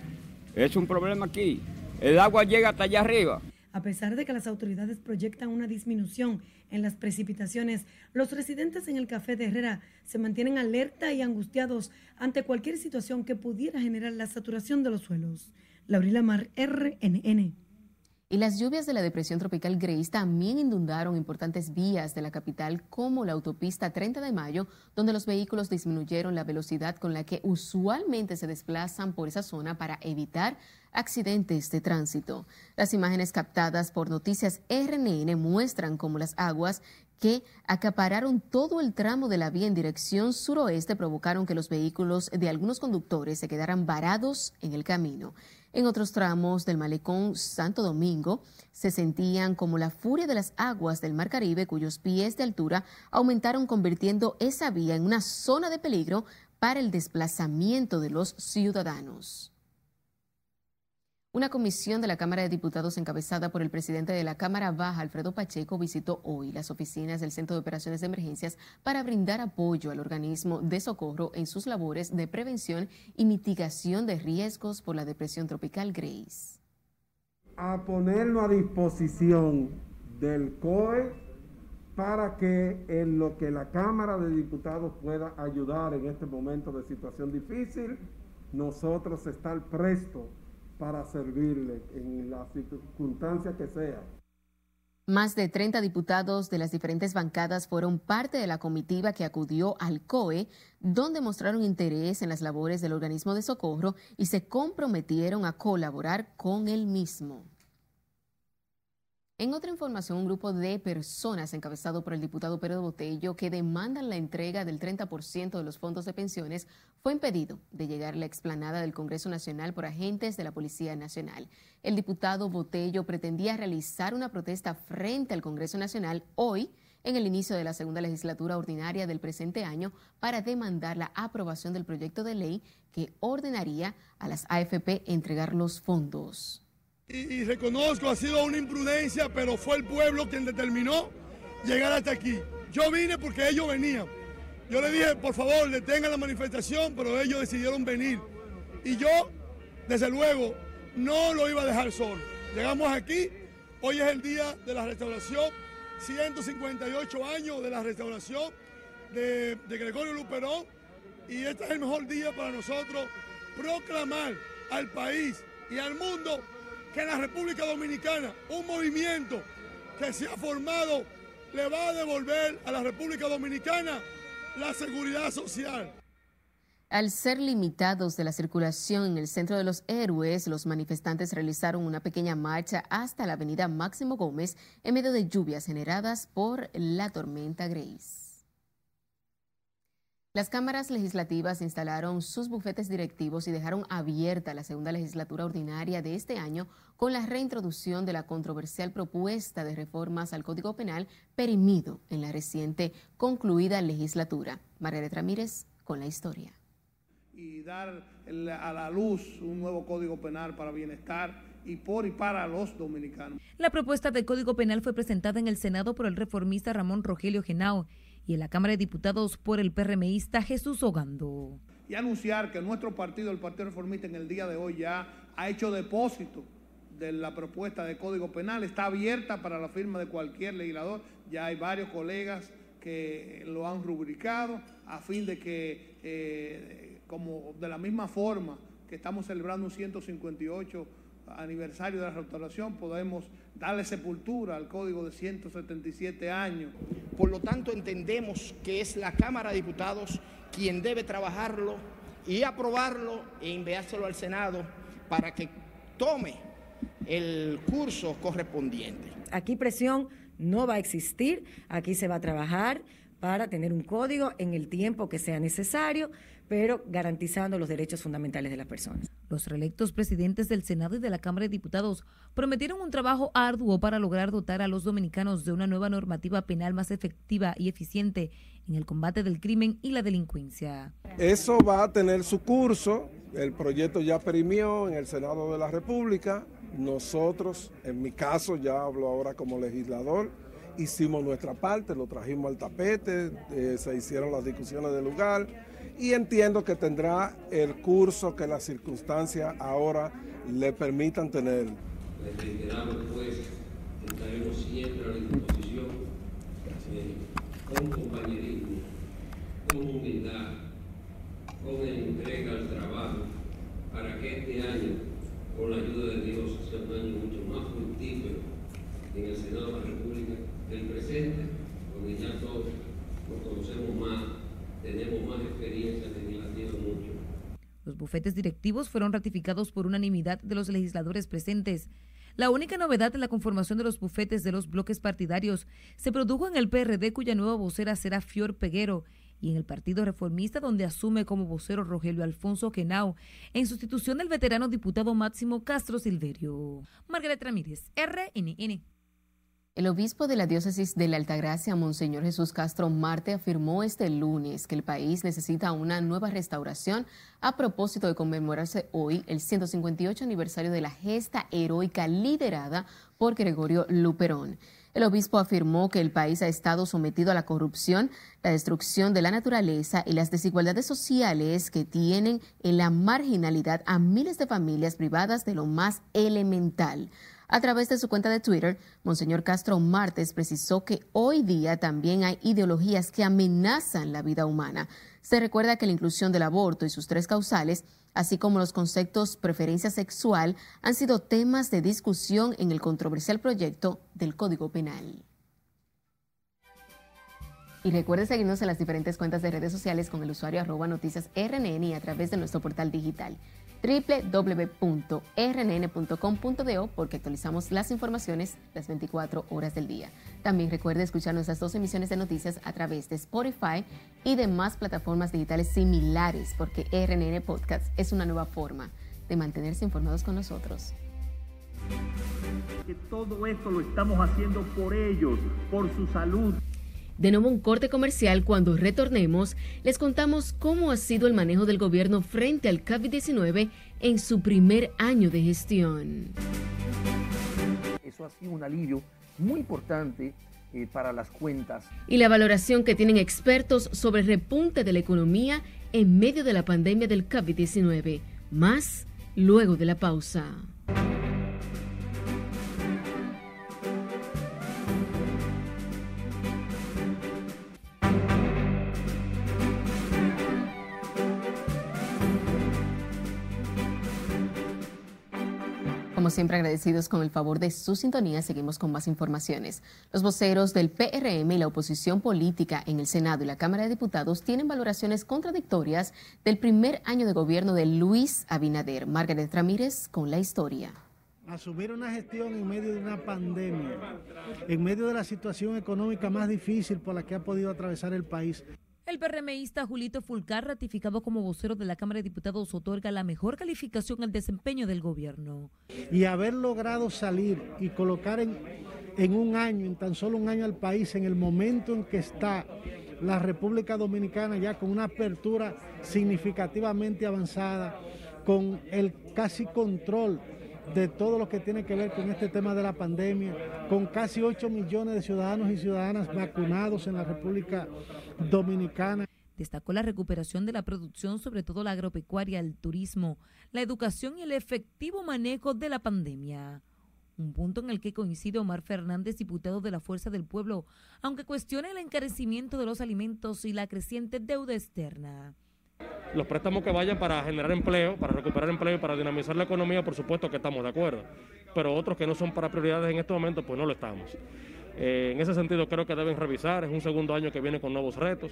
Speaker 38: Es un problema aquí. El agua llega hasta allá arriba.
Speaker 15: A pesar de que las autoridades proyectan una disminución en las precipitaciones, los residentes en el Café de Herrera se mantienen alerta y angustiados ante cualquier situación que pudiera generar la saturación de los suelos. Laurila Mar, RNN.
Speaker 2: Y las lluvias de la depresión tropical Grace también inundaron importantes vías de la capital como la autopista 30 de mayo, donde los vehículos disminuyeron la velocidad con la que usualmente se desplazan por esa zona para evitar accidentes de tránsito. Las imágenes captadas por Noticias RNN muestran cómo las aguas que acapararon todo el tramo de la vía en dirección suroeste provocaron que los vehículos de algunos conductores se quedaran varados en el camino. En otros tramos del malecón Santo Domingo se sentían como la furia de las aguas del Mar Caribe cuyos pies de altura aumentaron convirtiendo esa vía en una zona de peligro para el desplazamiento de los ciudadanos. Una comisión de la Cámara de Diputados encabezada por el presidente de la Cámara Baja, Alfredo Pacheco, visitó hoy las oficinas del Centro de Operaciones de Emergencias para brindar apoyo al organismo de socorro en sus labores de prevención y mitigación de riesgos por la depresión tropical Grace.
Speaker 39: A ponerlo a disposición del COE para que en lo que la Cámara de Diputados pueda ayudar en este momento de situación difícil, nosotros estar prestos para servirle en la circunstancia que sea.
Speaker 2: Más de 30 diputados de las diferentes bancadas fueron parte de la comitiva que acudió al COE, donde mostraron interés en las labores del organismo de socorro y se comprometieron a colaborar con el mismo. En otra información, un grupo de personas encabezado por el diputado Pedro Botello que demandan la entrega del 30% de los fondos de pensiones fue impedido de llegar a la explanada del Congreso Nacional por agentes de la Policía Nacional. El diputado Botello pretendía realizar una protesta frente al Congreso Nacional hoy en el inicio de la segunda legislatura ordinaria del presente año para demandar la aprobación del proyecto de ley que ordenaría a las AFP entregar los fondos.
Speaker 40: Y, reconozco, ha sido una imprudencia, pero fue el pueblo quien determinó llegar hasta aquí. Yo vine porque ellos venían. Yo le dije, por favor, detengan la manifestación, pero ellos decidieron venir. Y yo, desde luego, no lo iba a dejar solo. Llegamos aquí, hoy es el día de la restauración, 158 años de la restauración de, de Gregorio Luperón, y este es el mejor día para nosotros proclamar al país y al mundo que en la República Dominicana un movimiento que se ha formado le va a devolver a la República Dominicana la seguridad social.
Speaker 2: Al ser limitados de la circulación en el centro de los héroes, los manifestantes realizaron una pequeña marcha hasta la avenida Máximo Gómez en medio de lluvias generadas por la tormenta Grace. Las cámaras legislativas instalaron sus bufetes directivos y dejaron abierta la segunda legislatura ordinaria de este año con la reintroducción de la controversial propuesta de reformas al Código Penal perimido en la reciente concluida legislatura. Margaret Ramírez con la historia.
Speaker 41: Y dar a la luz un nuevo Código Penal para bienestar y por y para los dominicanos.
Speaker 42: La propuesta de Código Penal fue presentada en el Senado por el reformista Ramón Rogelio Genao y en la Cámara de Diputados por el PRMista Jesús Ogando.
Speaker 41: Y anunciar que nuestro partido, el Partido Reformista, en el día de hoy ya ha hecho depósito de la propuesta de Código Penal, está abierta para la firma de cualquier legislador, ya hay varios colegas que lo han rubricado a fin de que, eh, como de la misma forma que estamos celebrando un 158 aniversario de la restauración, podemos darle sepultura al código de 177 años.
Speaker 43: Por lo tanto, entendemos que es la Cámara de Diputados quien debe trabajarlo y aprobarlo e enviárselo al Senado para que tome el curso correspondiente.
Speaker 34: Aquí presión no va a existir, aquí se va a trabajar para tener un código en el tiempo que sea necesario, pero garantizando los derechos fundamentales de las personas.
Speaker 42: Los reelectos presidentes del Senado y de la Cámara de Diputados prometieron un trabajo arduo para lograr dotar a los dominicanos de una nueva normativa penal más efectiva y eficiente en el combate del crimen y la delincuencia.
Speaker 39: Eso va a tener su curso, el proyecto ya perimió en el Senado de la República, nosotros, en mi caso, ya hablo ahora como legislador, hicimos nuestra parte, lo trajimos al tapete, eh, se hicieron las discusiones del lugar y entiendo que tendrá el curso que las circunstancias ahora le permitan tener.
Speaker 44: Les reiteramos pues estaremos siempre a la disposición eh, con compañerismo, con humildad, con entrega al trabajo, para que este año, con la ayuda de Dios, sea un año mucho más fructífero en el Senado de la República del presente, donde ya todos nos conocemos más, experiencia.
Speaker 42: Los bufetes directivos fueron ratificados por unanimidad de los legisladores presentes. La única novedad en la conformación de los bufetes de los bloques partidarios se produjo en el PRD, cuya nueva vocera será Fior Peguero, y en el Partido Reformista, donde asume como vocero Rogelio Alfonso Genao, en sustitución del veterano diputado Máximo Castro Silverio. Margaret Ramírez, RNN.
Speaker 2: El obispo de la diócesis de la Altagracia, Monseñor Jesús Castro Marte, afirmó este lunes que el país necesita una nueva restauración a propósito de conmemorarse hoy el 158 aniversario de la gesta heroica liderada por Gregorio Luperón. El obispo afirmó que el país ha estado sometido a la corrupción, la destrucción de la naturaleza y las desigualdades sociales que tienen en la marginalidad a miles de familias privadas de lo más elemental. A través de su cuenta de Twitter, Monseñor Castro Martes precisó que hoy día también hay ideologías que amenazan la vida humana. Se recuerda que la inclusión del aborto y sus tres causales, así como los conceptos preferencia sexual, han sido temas de discusión en el controversial proyecto del Código Penal. Y recuerde seguirnos en las diferentes cuentas de redes sociales con el usuario arroba noticias RNN y a través de nuestro portal digital www.rnn.com.do porque actualizamos las informaciones las 24 horas del día. También recuerde escuchar nuestras dos emisiones de noticias a través de Spotify y demás plataformas digitales similares porque RNN Podcast es una nueva forma de mantenerse informados con nosotros.
Speaker 45: Que todo esto lo estamos haciendo por ellos, por su salud.
Speaker 2: De nuevo un corte comercial, cuando retornemos, les contamos cómo ha sido el manejo del gobierno frente al COVID-19 en su primer año de gestión.
Speaker 45: Eso ha sido un alivio muy importante eh, para las cuentas.
Speaker 2: Y la valoración que tienen expertos sobre el repunte de la economía en medio de la pandemia del COVID-19. Más luego de la pausa. Siempre agradecidos con el favor de su sintonía, seguimos con más informaciones. Los voceros del PRM y la oposición política en el Senado y la Cámara de Diputados tienen valoraciones contradictorias del primer año de gobierno de Luis Abinader. Margaret Ramírez con la historia.
Speaker 46: Asumir una gestión en medio de una pandemia, en medio de la situación económica más difícil por la que ha podido atravesar el país.
Speaker 42: El PRMista Julito Fulcar, ratificado como vocero de la Cámara de Diputados, otorga la mejor calificación al desempeño del gobierno.
Speaker 46: Y haber logrado salir y colocar en, en un año, en tan solo un año al país, en el momento en que está la República Dominicana ya con una apertura significativamente avanzada, con el casi control de todo lo que tiene que ver con este tema de la pandemia, con casi 8 millones de ciudadanos y ciudadanas vacunados en la República Dominicana.
Speaker 42: Destacó la recuperación de la producción, sobre todo la agropecuaria, el turismo, la educación y el efectivo manejo de la pandemia. Un punto en el que coincide Omar Fernández, diputado de la Fuerza del Pueblo, aunque cuestiona el encarecimiento de los alimentos y la creciente deuda externa.
Speaker 47: Los préstamos que vayan para generar empleo, para recuperar empleo y para dinamizar la economía, por supuesto que estamos de acuerdo. Pero otros que no son para prioridades en este momento, pues no lo estamos. Eh, en ese sentido creo que deben revisar, es un segundo año que viene con nuevos retos.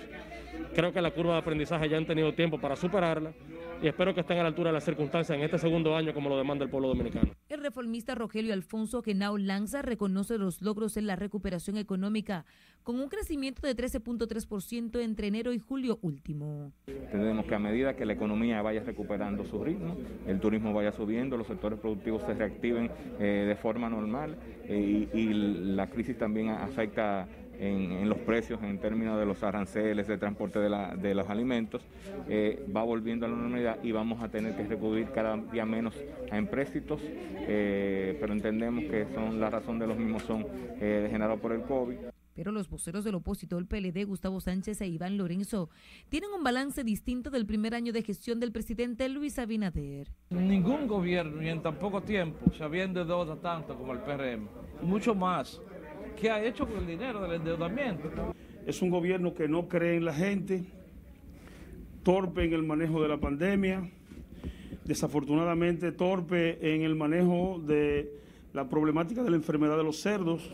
Speaker 47: Creo que la curva de aprendizaje ya han tenido tiempo para superarla y espero que estén a la altura de las circunstancias en este segundo año como lo demanda el pueblo dominicano.
Speaker 42: Reformista Rogelio Alfonso Genao Lanza reconoce los logros en la recuperación económica con un crecimiento de 13.3% entre enero y julio último.
Speaker 48: Entendemos que a medida que la economía vaya recuperando su ritmo, el turismo vaya subiendo, los sectores productivos se reactiven eh, de forma normal eh, y, y la crisis también afecta en, en, los precios en términos de los aranceles de transporte de, la, de los alimentos, eh, va volviendo a la normalidad y vamos a tener que recurrir cada día menos a empréstitos, eh, pero entendemos que son la razón de los mismos son eh, generados por el COVID.
Speaker 42: Pero los voceros del opositor PLD, Gustavo Sánchez e Iván Lorenzo, tienen un balance distinto del primer año de gestión del presidente Luis Abinader.
Speaker 49: Ningún gobierno, y en tan poco tiempo, se había endeudado tanto como el PRM, mucho más. ¿Qué ha hecho con el dinero del endeudamiento?
Speaker 50: Es un gobierno que no cree en la gente, torpe en el manejo de la pandemia, desafortunadamente torpe en el manejo de la problemática de la enfermedad de los cerdos.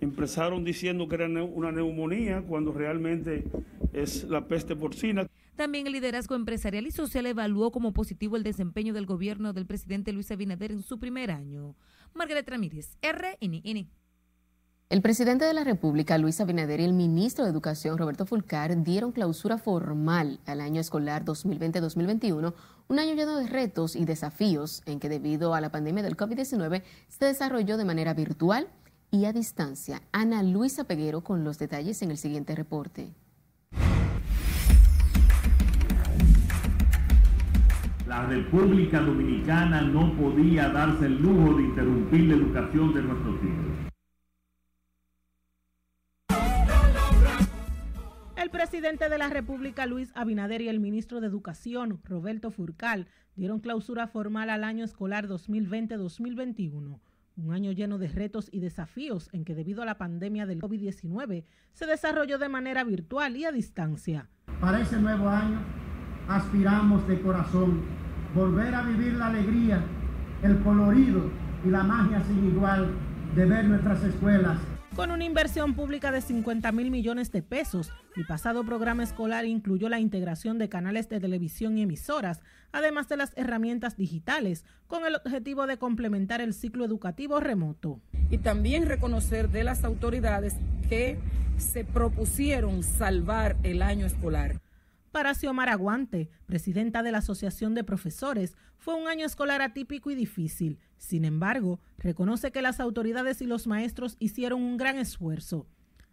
Speaker 50: Empezaron diciendo que era una neumonía cuando realmente es la peste porcina.
Speaker 42: También el liderazgo empresarial y social evaluó como positivo el desempeño del gobierno del presidente Luis Abinader en su primer año. Margaret Ramírez, RNN.
Speaker 2: El presidente de la República, Luis Abinader, y el ministro de Educación, Roberto Fulcar, dieron clausura formal al año escolar 2020-2021, un año lleno de retos y desafíos en que debido a la pandemia del COVID-19 se desarrolló de manera virtual y a distancia. Ana Luisa Peguero con los detalles en el siguiente reporte.
Speaker 45: La República Dominicana no podía darse el lujo de interrumpir la educación de nuestros hijos.
Speaker 51: El presidente de la República, Luis Abinader, y el ministro de Educación, Roberto Furcal, dieron clausura formal al año escolar 2020-2021, un año lleno de retos y desafíos en que debido a la pandemia del COVID-19 se desarrolló de manera virtual y a distancia.
Speaker 52: Para ese nuevo año aspiramos de corazón volver a vivir la alegría, el colorido y la magia sin igual de ver nuestras escuelas
Speaker 7: con una inversión pública de 50 mil millones de pesos. El pasado programa escolar incluyó la integración de canales de televisión y emisoras, además de las herramientas digitales, con el objetivo de complementar el ciclo educativo remoto.
Speaker 53: Y también reconocer de las autoridades que se propusieron salvar el año escolar.
Speaker 7: Para Xiomara Aguante, presidenta de la Asociación de Profesores, fue un año escolar atípico y difícil. Sin embargo, reconoce que las autoridades y los maestros hicieron un gran esfuerzo.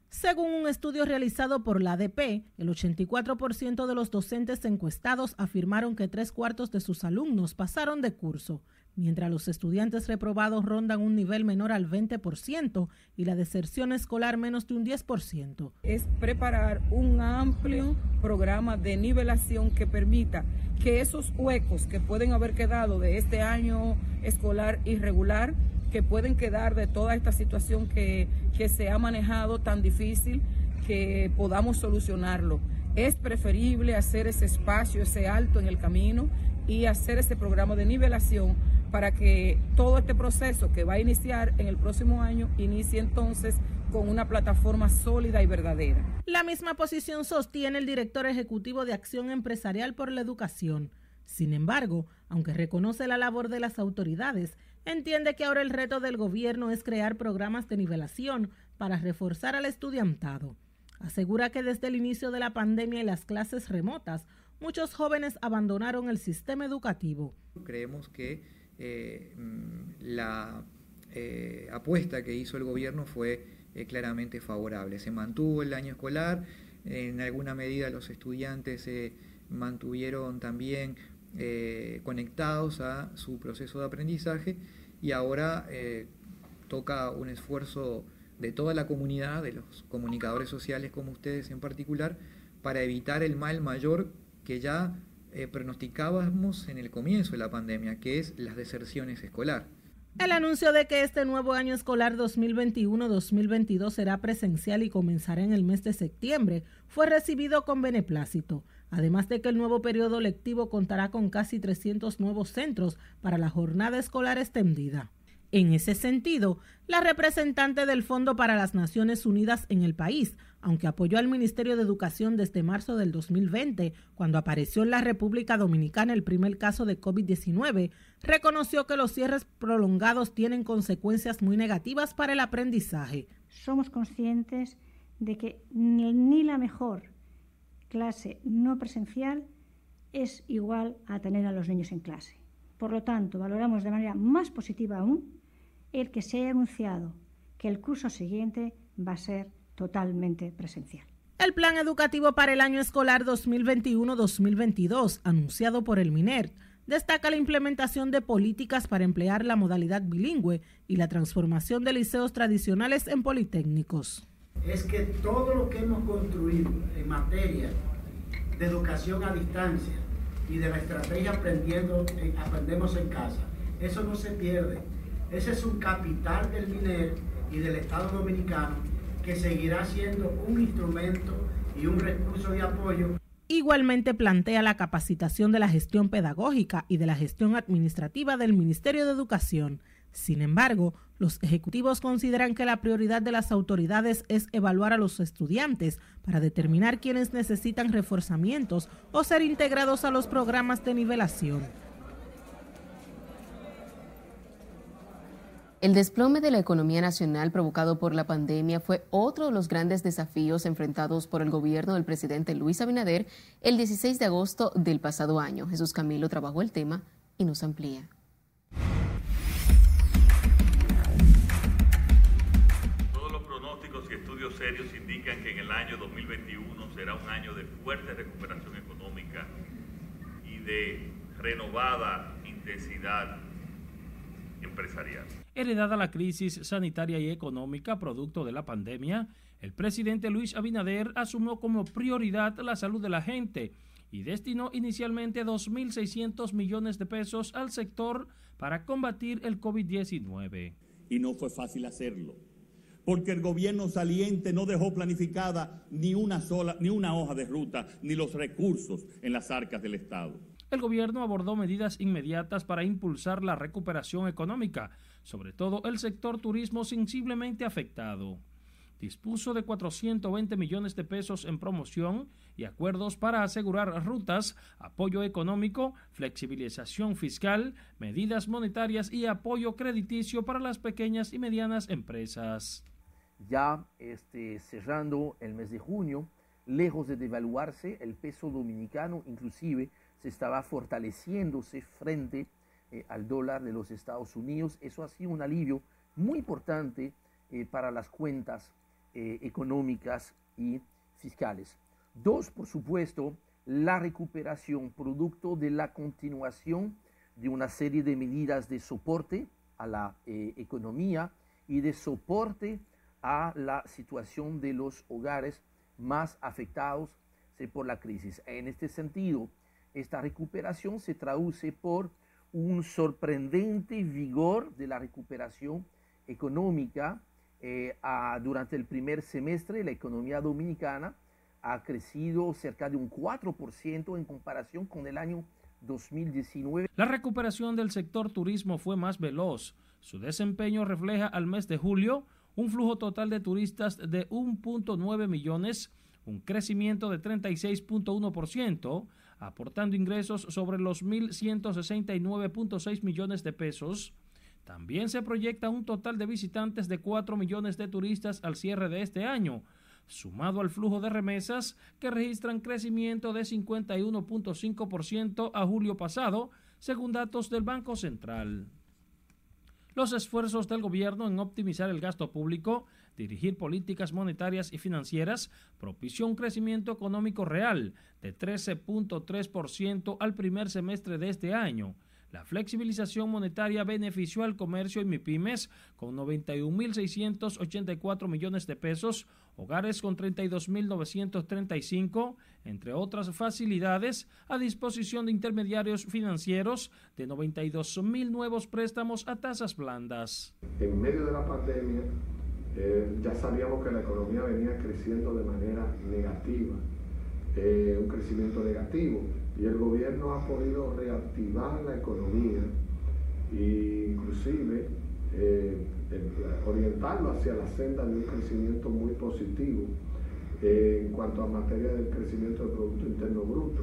Speaker 7: Según un estudio realizado por la ADP, el 84% de los docentes encuestados afirmaron que tres cuartos de sus alumnos pasaron de curso, mientras los estudiantes reprobados rondan un nivel menor al 20% y la deserción escolar menos de un 10%.
Speaker 53: Es preparar un amplio programa de nivelación que permita que esos huecos que pueden haber quedado de este año escolar irregular, que pueden quedar de toda esta situación que, que se ha manejado tan difícil, que podamos solucionarlo. Es preferible hacer ese espacio, ese alto en el camino y hacer ese programa de nivelación para que todo este proceso que va a iniciar en el próximo año inicie entonces con una plataforma sólida y verdadera.
Speaker 7: La misma posición sostiene el director ejecutivo de Acción Empresarial por la Educación. Sin embargo, aunque reconoce la labor de las autoridades, entiende que ahora el reto del gobierno es crear programas de nivelación para reforzar al estudiantado. Asegura que desde el inicio de la pandemia y las clases remotas, muchos jóvenes abandonaron el sistema educativo.
Speaker 54: Creemos que eh, la eh, apuesta que hizo el gobierno fue eh, claramente favorable. Se mantuvo el año escolar, en alguna medida los estudiantes se mantuvieron también conectados a su proceso de aprendizaje y ahora toca un esfuerzo de toda la comunidad, de los comunicadores sociales como ustedes en particular, para evitar el mal mayor que ya eh, pronosticábamos en el comienzo de la pandemia, que es las deserciones escolar.
Speaker 7: El anuncio de que este nuevo año escolar 2021-2022 será presencial y comenzará en el mes de septiembre fue recibido con beneplácito, además de que el nuevo periodo lectivo contará con casi 300 nuevos centros para la jornada escolar extendida. En ese sentido, la representante del Fondo para las Naciones Unidas en el país, aunque apoyó al Ministerio de Educación desde marzo del 2020, cuando apareció en la República Dominicana el primer caso de COVID-19, reconoció que los cierres prolongados tienen consecuencias muy negativas para el aprendizaje.
Speaker 55: Somos conscientes de que ni la mejor clase no presencial es igual a tener a los niños en clase. Por lo tanto, valoramos de manera más positiva aún el que se haya anunciado que el curso siguiente va a ser totalmente presencial.
Speaker 7: El plan educativo para el año escolar 2021-2022, anunciado por el MINER, destaca la implementación de políticas para emplear la modalidad bilingüe y la transformación de liceos tradicionales en politécnicos.
Speaker 56: Es que todo lo que hemos construido en materia de educación a distancia y de la estrategia aprendiendo, eh, aprendemos en casa, eso no se pierde ese es un capital del minero y del Estado Dominicano que seguirá siendo un instrumento y un recurso de apoyo.
Speaker 7: Igualmente plantea la capacitación de la gestión pedagógica y de la gestión administrativa del Ministerio de Educación. Sin embargo, los ejecutivos consideran que la prioridad de las autoridades es evaluar a los estudiantes para determinar quiénes necesitan reforzamientos o ser integrados a los programas de nivelación.
Speaker 2: El desplome de la economía nacional provocado por la pandemia fue otro de los grandes desafíos enfrentados por el gobierno del presidente Luis Abinader el 16 de agosto del pasado año. Jesús Camilo trabajó el tema y nos amplía.
Speaker 57: Todos los pronósticos y estudios serios indican que en el año 2021 será un año de fuerte recuperación económica y de renovada intensidad empresarial.
Speaker 58: Heredada la crisis sanitaria y económica producto de la pandemia, el presidente Luis Abinader asumió como prioridad la salud de la gente y destinó inicialmente 2.600 millones de pesos al sector para combatir el COVID-19.
Speaker 59: Y no fue fácil hacerlo, porque el gobierno saliente no dejó planificada ni una sola, ni una hoja de ruta, ni los recursos en las arcas del Estado.
Speaker 58: El gobierno abordó medidas inmediatas para impulsar la recuperación económica, sobre todo el sector turismo sensiblemente afectado. dispuso de 420 millones de pesos en promoción y acuerdos para asegurar rutas, apoyo económico, flexibilización fiscal, medidas monetarias y apoyo crediticio para las pequeñas y medianas empresas.
Speaker 60: Ya este, cerrando el mes de junio, lejos de devaluarse, el peso dominicano inclusive se estaba fortaleciéndose frente eh, al dólar de los Estados Unidos. Eso ha sido un alivio muy importante eh, para las cuentas eh, económicas y fiscales. Dos, por supuesto, la recuperación producto de la continuación de una serie de medidas de soporte a la economía y de soporte a la situación de los hogares más afectados por la crisis. En este sentido, esta recuperación se traduce por un sorprendente vigor de la recuperación económica. Eh, durante el primer semestre, la economía dominicana ha crecido cerca de un 4% en comparación con el año 2019.
Speaker 58: La recuperación del sector turismo fue más veloz. Su desempeño refleja al mes de julio un flujo total de turistas de 1.9 millones, un crecimiento de 36.1%, aportando ingresos sobre los 1.169.6 millones de pesos. También se proyecta un total de visitantes de 4 millones de turistas al cierre de este año, sumado al flujo de remesas que registran crecimiento de 51.5% a julio pasado, según datos del Banco Central. Los esfuerzos del gobierno en optimizar el gasto público dirigir políticas monetarias y financieras propició un crecimiento económico real de 13.3% al primer semestre de este año. La flexibilización monetaria benefició al comercio y MIPIMES con 91.684 millones de pesos, hogares con 32.935, entre otras facilidades a disposición de intermediarios financieros de 92.000 nuevos préstamos a tasas blandas.
Speaker 61: En medio de la pandemia, eh, ya sabíamos que la economía venía creciendo de manera negativa, eh, un crecimiento negativo, y el gobierno ha podido reactivar la economía e inclusive eh, orientarlo hacia la senda de un crecimiento muy positivo en cuanto a materia del crecimiento del Producto Interno Bruto.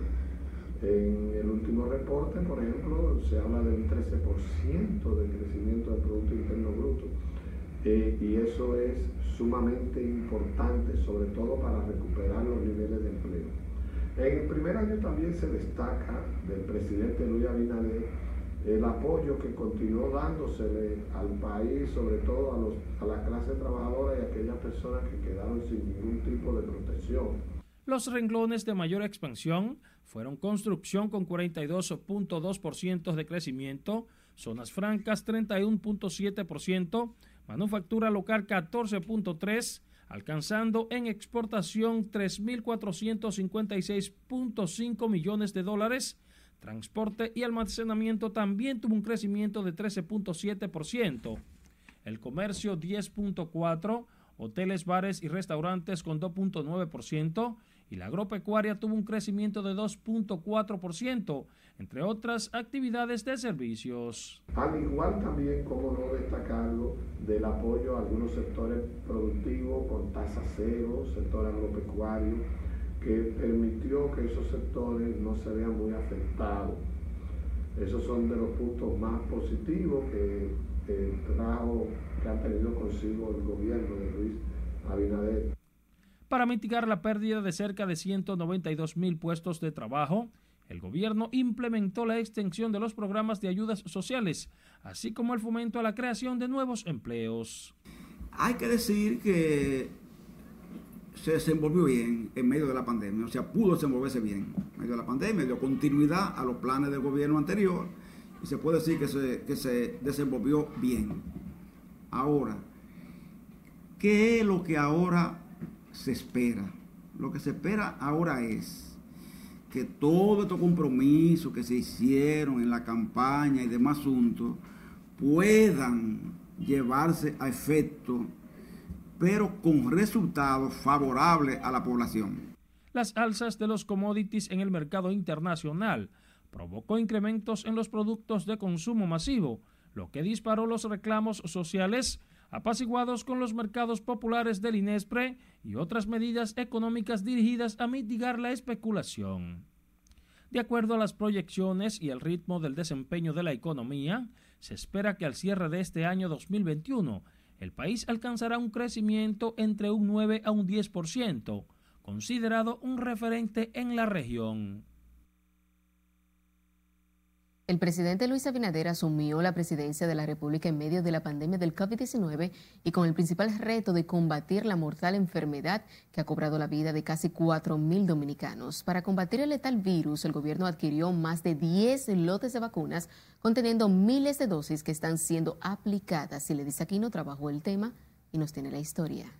Speaker 61: En el último reporte, por ejemplo, se habla de un 13% de crecimiento del Producto Interno Bruto eh, y eso es sumamente importante, sobre todo para recuperar los niveles de empleo. En el primer año también se destaca del presidente Luis Abinader el apoyo que continuó dándosele al país, sobre todo a, los, a la clase trabajadora y a aquellas personas que quedaron sin ningún tipo de protección.
Speaker 58: Los renglones de mayor expansión fueron construcción con 42.2% de crecimiento, zonas francas 31.7%, manufactura local 14.3%, alcanzando en exportación 3.456.5 millones de dólares. Transporte y almacenamiento también tuvo un crecimiento de 13.7%. El comercio 10.4%, hoteles, bares y restaurantes con 2.9% y la agropecuaria tuvo un crecimiento de 2.4%, entre otras actividades de servicios.
Speaker 61: Al igual también, como no destacarlo, del apoyo a algunos sectores productivos con tasa cero, sector agropecuario, que permitió que esos sectores no se vean muy afectados. Esos son de los puntos más positivos que, que trajo, que ha tenido consigo el gobierno de Luis Abinader.
Speaker 58: Para mitigar la pérdida de cerca de 192 mil puestos de trabajo, el gobierno implementó la extensión de los programas de ayudas sociales, así como el fomento a la creación de nuevos empleos.
Speaker 62: Hay que decir que se desenvolvió bien en medio de la pandemia, o sea, pudo desenvolverse bien en medio de la pandemia, dio continuidad a los planes del gobierno anterior y se puede decir que se, que se desenvolvió bien. Ahora, ¿qué es lo que ahora se espera. Lo que se espera ahora es que todos estos compromisos que se hicieron en la campaña y demás asuntos puedan llevarse a efecto, pero con resultados favorables a la población.
Speaker 58: Las alzas de los commodities en el mercado internacional provocó incrementos en los productos de consumo masivo, lo que disparó los reclamos sociales apaciguados con los mercados populares del INESPRE y otras medidas económicas dirigidas a mitigar la especulación. De acuerdo a las proyecciones y el ritmo del desempeño de la economía, se espera que al cierre de este año 2021 el país alcanzará un crecimiento entre un 9 a un 10%, considerado un referente en la región.
Speaker 2: El presidente Luis Abinader asumió la presidencia de la República en medio de la pandemia del COVID-19 y con el principal reto de combatir la mortal enfermedad que ha cobrado la vida de casi 4.000 dominicanos. Para combatir el letal virus, el gobierno adquirió más de 10 lotes de vacunas conteniendo miles de dosis que están siendo aplicadas. Y le dice aquí trabajó el tema y nos tiene la historia.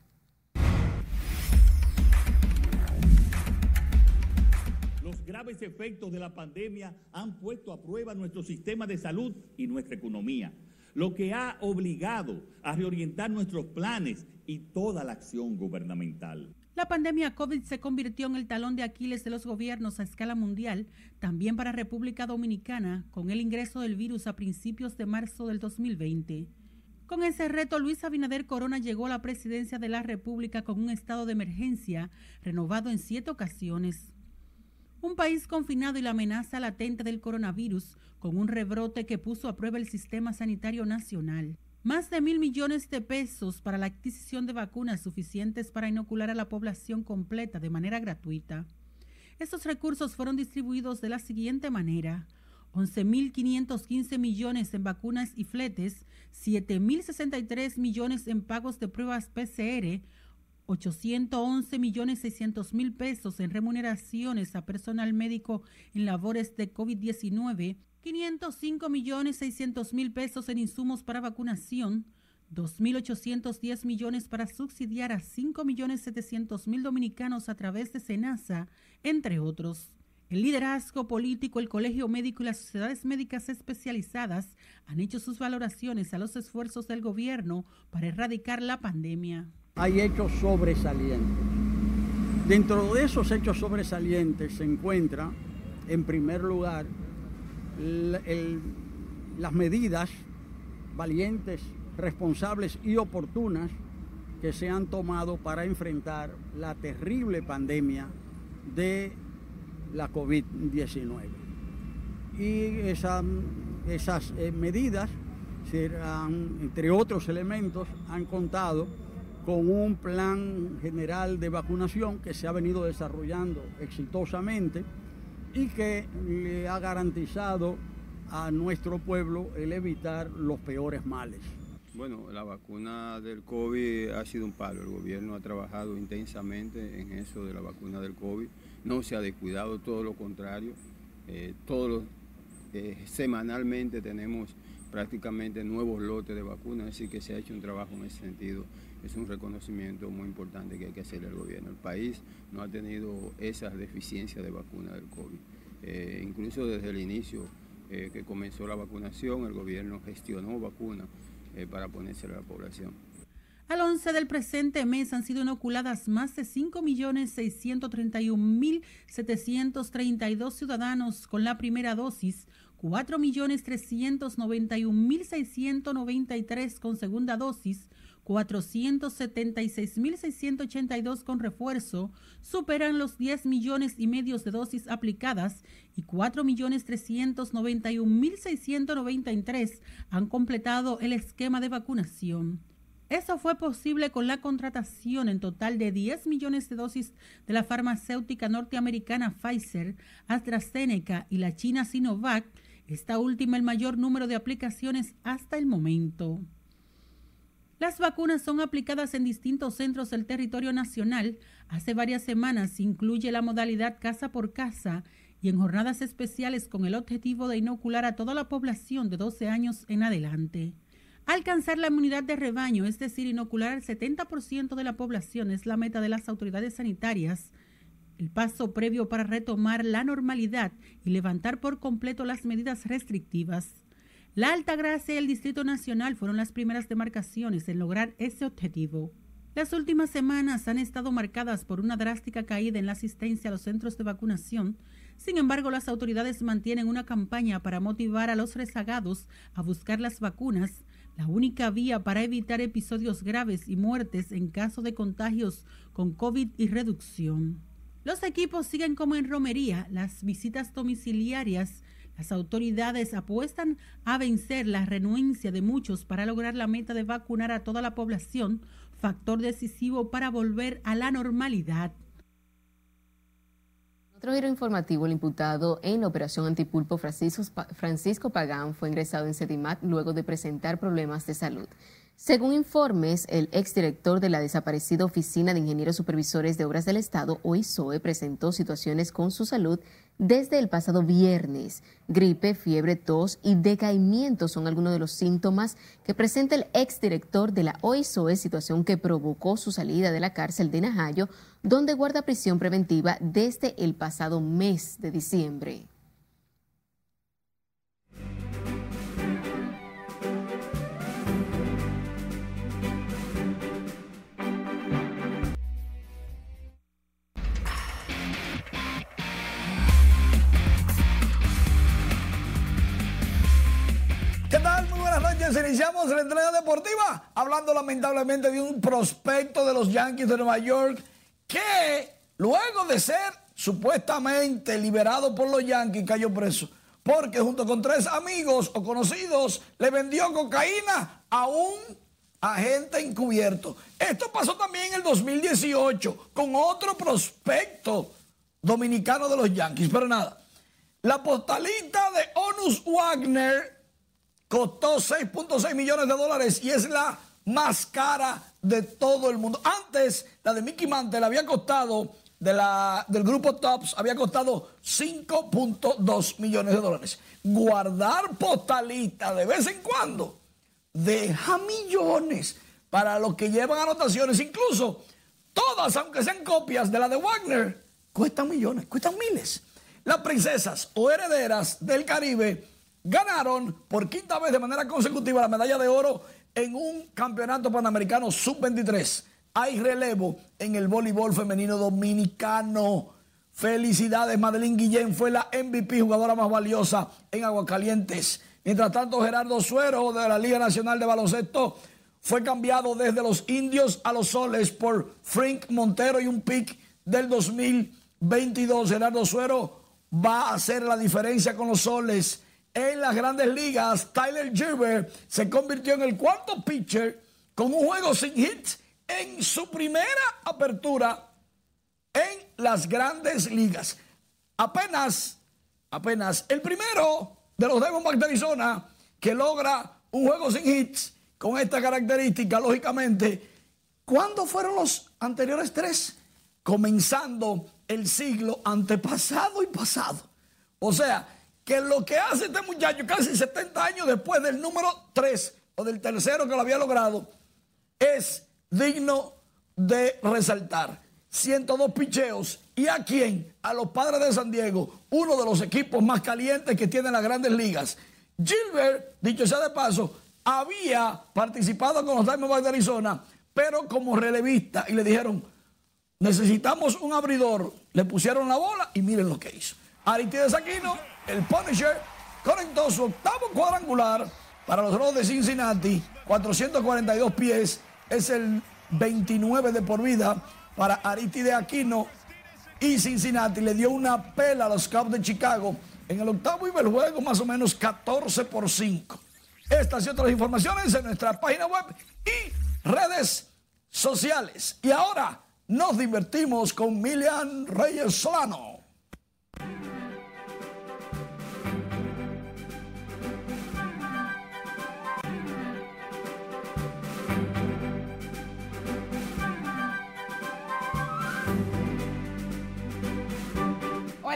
Speaker 63: Graves efectos de la pandemia han puesto a prueba nuestro sistema de salud y nuestra economía, lo que ha obligado a reorientar nuestros planes y toda la acción gubernamental.
Speaker 51: La pandemia COVID se convirtió en el talón de Aquiles de los gobiernos a escala mundial, también para República Dominicana, con el ingreso del virus a principios de marzo del 2020. Con ese reto, Luis Abinader Corona llegó a la presidencia de la República con un estado de emergencia renovado en siete ocasiones. Un país confinado y la amenaza latente del coronavirus, con un rebrote que puso a prueba el sistema sanitario nacional. Más de mil millones de pesos para la adquisición de vacunas suficientes para inocular a la población completa de manera gratuita. Estos recursos fueron distribuidos de la siguiente manera. 11.515 millones en vacunas y fletes, 7.063 millones en pagos de pruebas PCR, 811 millones 600 mil pesos en remuneraciones a personal médico en labores de COVID-19, 505 millones 600 mil pesos en insumos para vacunación, 2.810 millones para subsidiar a 5 millones 700 mil dominicanos a través de SENASA, entre otros. El liderazgo político, el Colegio Médico y las sociedades médicas especializadas han hecho sus valoraciones a los esfuerzos del gobierno para erradicar la pandemia
Speaker 64: hay hechos sobresalientes. Dentro de esos hechos sobresalientes se encuentra, en primer lugar, las medidas valientes, responsables y oportunas que se han tomado para enfrentar la terrible pandemia de la COVID-19. Y esas eh, medidas, entre otros elementos, han contado con un plan general de vacunación que se ha venido desarrollando exitosamente y que le ha garantizado a nuestro pueblo el evitar los peores males.
Speaker 65: Bueno, la vacuna del COVID ha sido un palo. El gobierno ha trabajado intensamente en eso de la vacuna del COVID. No se ha descuidado, todo lo contrario. Eh, todos eh, semanalmente tenemos prácticamente nuevos lotes de vacunas, así que se ha hecho un trabajo en ese sentido es un reconocimiento muy importante que hay que hacerle al gobierno. El país no ha tenido esas deficiencias de vacuna del COVID. Eh, incluso desde el inicio eh, que comenzó la vacunación, el gobierno gestionó vacunas eh, para ponerse a la población.
Speaker 51: Al 11 del presente mes han sido inoculadas más de 5.631.732 ciudadanos con la primera dosis, 4.391.693 con segunda dosis, 476.682 con refuerzo superan los 10 millones y medio de dosis aplicadas y 4.391.693 han completado el esquema de vacunación. Eso fue posible con la contratación en total de 10 millones de dosis de la farmacéutica norteamericana Pfizer, AstraZeneca y la china Sinovac, esta última el mayor número de aplicaciones hasta el momento. Las vacunas son aplicadas en distintos centros del territorio nacional. Hace varias semanas se incluye la modalidad casa por casa y en jornadas especiales con el objetivo de inocular a toda la población de 12 años en adelante. Alcanzar la inmunidad de rebaño, es decir, inocular al 70% de la población, es la meta de las autoridades sanitarias. El paso previo para retomar la normalidad y levantar por completo las medidas restrictivas. La Alta Gracia y el Distrito Nacional fueron las primeras demarcaciones en lograr ese objetivo. Las últimas semanas han estado marcadas por una drástica caída en la asistencia a los centros de vacunación. Sin embargo, las autoridades mantienen una campaña para motivar a los rezagados a buscar las vacunas. la única vía para evitar episodios graves y muertes en caso de contagios con COVID y reducción. Los equipos siguen como en romería, las visitas domiciliarias. Las autoridades apuestan a vencer la renuencia de muchos para lograr la meta de vacunar a toda la población, factor decisivo para volver a la normalidad.
Speaker 2: Otro giro informativo, el imputado en la operación antipulpo Francisco, Pagán fue ingresado en Sedimat luego de presentar problemas de salud. Según informes, el exdirector de la desaparecida Oficina de Ingenieros Supervisores de Obras del Estado, OISOE, presentó situaciones con su salud desde el pasado viernes. Gripe, fiebre, tos y decaimiento son algunos de los síntomas que presenta el exdirector de la OISOE, situación que provocó su salida de la cárcel de Najayo, donde guarda prisión preventiva desde el pasado mes de diciembre.
Speaker 66: Noches. Iniciamos la entrega deportiva hablando lamentablemente de un prospecto de los Yankees de Nueva York que luego de ser supuestamente liberado por los Yankees cayó preso porque junto con tres amigos o conocidos le vendió cocaína a un agente encubierto. Esto pasó también en el 2018 con otro prospecto dominicano de los Yankees. Pero nada, la postalita de Onus Wagner costó 6.6 millones de dólares y es la más cara de todo el mundo. Antes, la de Mickey Mantle había costado, de la, del grupo Tops, había costado 5.2 millones de dólares. Guardar postalita de vez en cuando deja millones para los que llevan anotaciones. Incluso todas, aunque sean copias de la de Wagner, cuestan millones, cuestan miles. Las princesas o herederas del Caribe ganaron por quinta vez de manera consecutiva la medalla de oro en un campeonato panamericano sub-23. Hay relevo en el voleibol femenino dominicano. Felicidades, Madeline Guillén fue la MVP, jugadora más valiosa en Aguascalientes. Mientras tanto, Gerardo Suero de la Liga Nacional de Baloncesto fue cambiado desde los indios a los soles por Frank Montero y un pick del 2022. Gerardo Suero va a hacer la diferencia con los soles en las grandes ligas, Tyler Gilbert se convirtió en el cuarto pitcher con un juego sin hits en su primera apertura en las grandes ligas. Apenas, apenas el primero de los Diamondbacks de Arizona que logra un juego sin hits con esta característica, lógicamente. ¿Cuándo fueron los anteriores tres? Comenzando el siglo antepasado y pasado. O sea, que lo que hace este muchacho casi 70 años después del número 3 o del tercero que lo había logrado es digno de resaltar. 102 picheos. ¿Y a quién? A los padres de San Diego, uno de los equipos más calientes que tienen las grandes ligas. Gilbert, dicho sea de paso, había participado con los Diamondbacks de Arizona, pero como relevista, y le dijeron, necesitamos un abridor. Le pusieron la bola y miren lo que hizo. Aristides Aquino el Punisher conectó su octavo cuadrangular para los Rojos de Cincinnati, 442 pies, es el 29 de por vida para Aristide Aquino y Cincinnati le dio una pela a los Cubs de Chicago en el octavo y el juego más o menos 14 por 5. Estas y otras informaciones en nuestra página web y redes sociales. Y ahora nos divertimos con Milian Reyes Solano.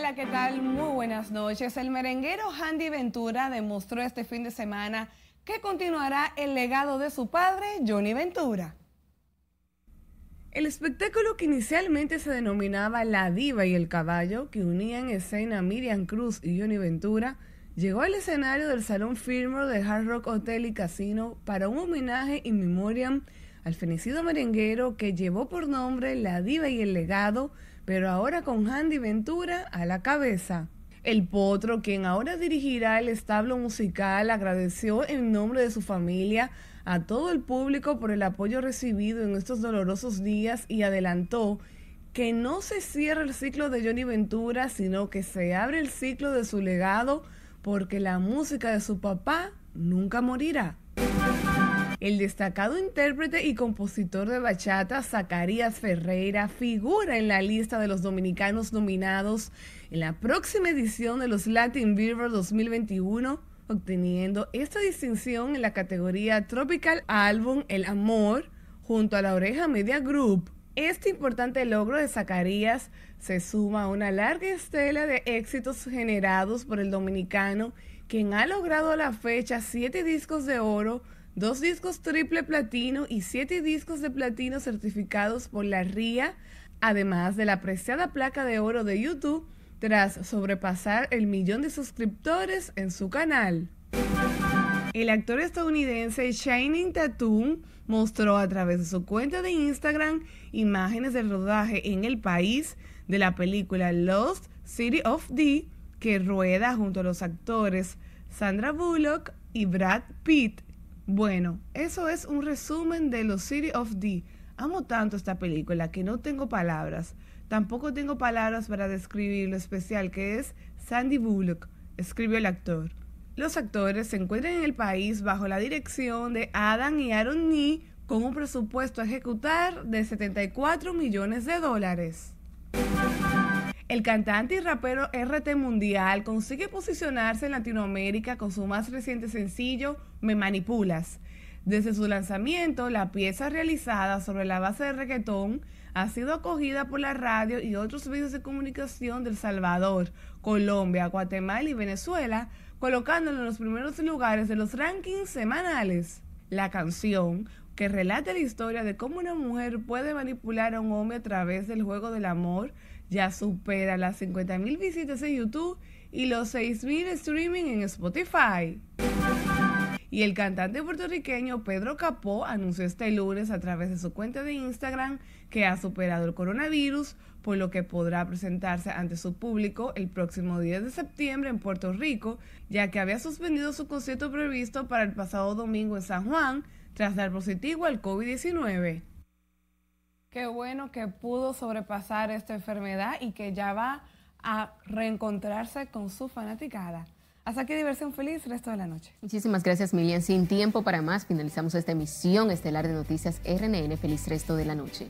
Speaker 67: Hola, ¿qué tal? Muy buenas noches. El merenguero Handy Ventura demostró este fin de semana que continuará el legado de su padre, Johnny Ventura. El espectáculo que inicialmente se denominaba La Diva y el Caballo, que unía en escena a Miriam Cruz y Johnny Ventura, llegó al escenario del Salón Fillmore de Hard Rock Hotel y Casino para un homenaje in memoriam al fenecido merenguero que llevó por nombre La Diva y el Legado, pero ahora con Handy Ventura a la cabeza. El potro, quien ahora dirigirá el establo musical, agradeció en nombre de su familia a todo el público por el apoyo recibido en estos dolorosos días y adelantó que no se cierra el ciclo de Johnny Ventura, sino que se abre el ciclo de su legado porque la música de su papá nunca morirá. El destacado intérprete y compositor de bachata Zacarías Ferreira figura en la lista de los dominicanos nominados en la próxima edición de los Latin Beaver 2021, obteniendo esta distinción en la categoría Tropical Album El Amor junto a la Oreja Media Group. Este importante logro de Zacarías se suma a una larga estela de éxitos generados por el dominicano, quien ha logrado a la fecha siete discos de oro, dos discos triple platino y siete discos de platino certificados por la RIA, además de la apreciada placa de oro de YouTube tras sobrepasar el millón de suscriptores en su canal. El actor estadounidense Shining Tatum mostró a través de su cuenta de Instagram imágenes del rodaje en el país de la película Lost City of D, que rueda junto a los actores Sandra Bullock y Brad Pitt. Bueno, eso es un resumen de Los City of D. Amo tanto esta película que no tengo palabras. Tampoco tengo palabras para describir lo especial que es Sandy Bullock, escribió el actor. Los actores se encuentran en el país bajo la dirección de Adam y Aaron Nee con un presupuesto a ejecutar de 74 millones de dólares. El cantante y rapero RT Mundial consigue posicionarse en Latinoamérica con su más reciente sencillo, Me Manipulas. Desde su lanzamiento, la pieza realizada sobre la base de reggaetón ha sido acogida por la radio y otros medios de comunicación del Salvador, Colombia, Guatemala y Venezuela, colocándolo en los primeros lugares de los rankings semanales. La canción, que relata la historia de cómo una mujer puede manipular a un hombre a través del juego del amor, ya supera las 50.000 visitas en YouTube y los 6.000 streaming en Spotify. Y el cantante puertorriqueño Pedro Capó anunció este lunes a través de su cuenta de Instagram que ha superado el coronavirus, por lo que podrá presentarse ante su público el próximo 10 de septiembre en Puerto Rico, ya que había suspendido su concierto previsto para el pasado domingo en San Juan tras dar positivo al COVID-19. Qué bueno que pudo sobrepasar esta enfermedad y que ya va a reencontrarse con su fanaticada. Hasta aquí diversión feliz, resto de la noche.
Speaker 2: Muchísimas gracias, Milian. Sin tiempo para más, finalizamos esta emisión estelar de noticias RNN. Feliz resto de la noche.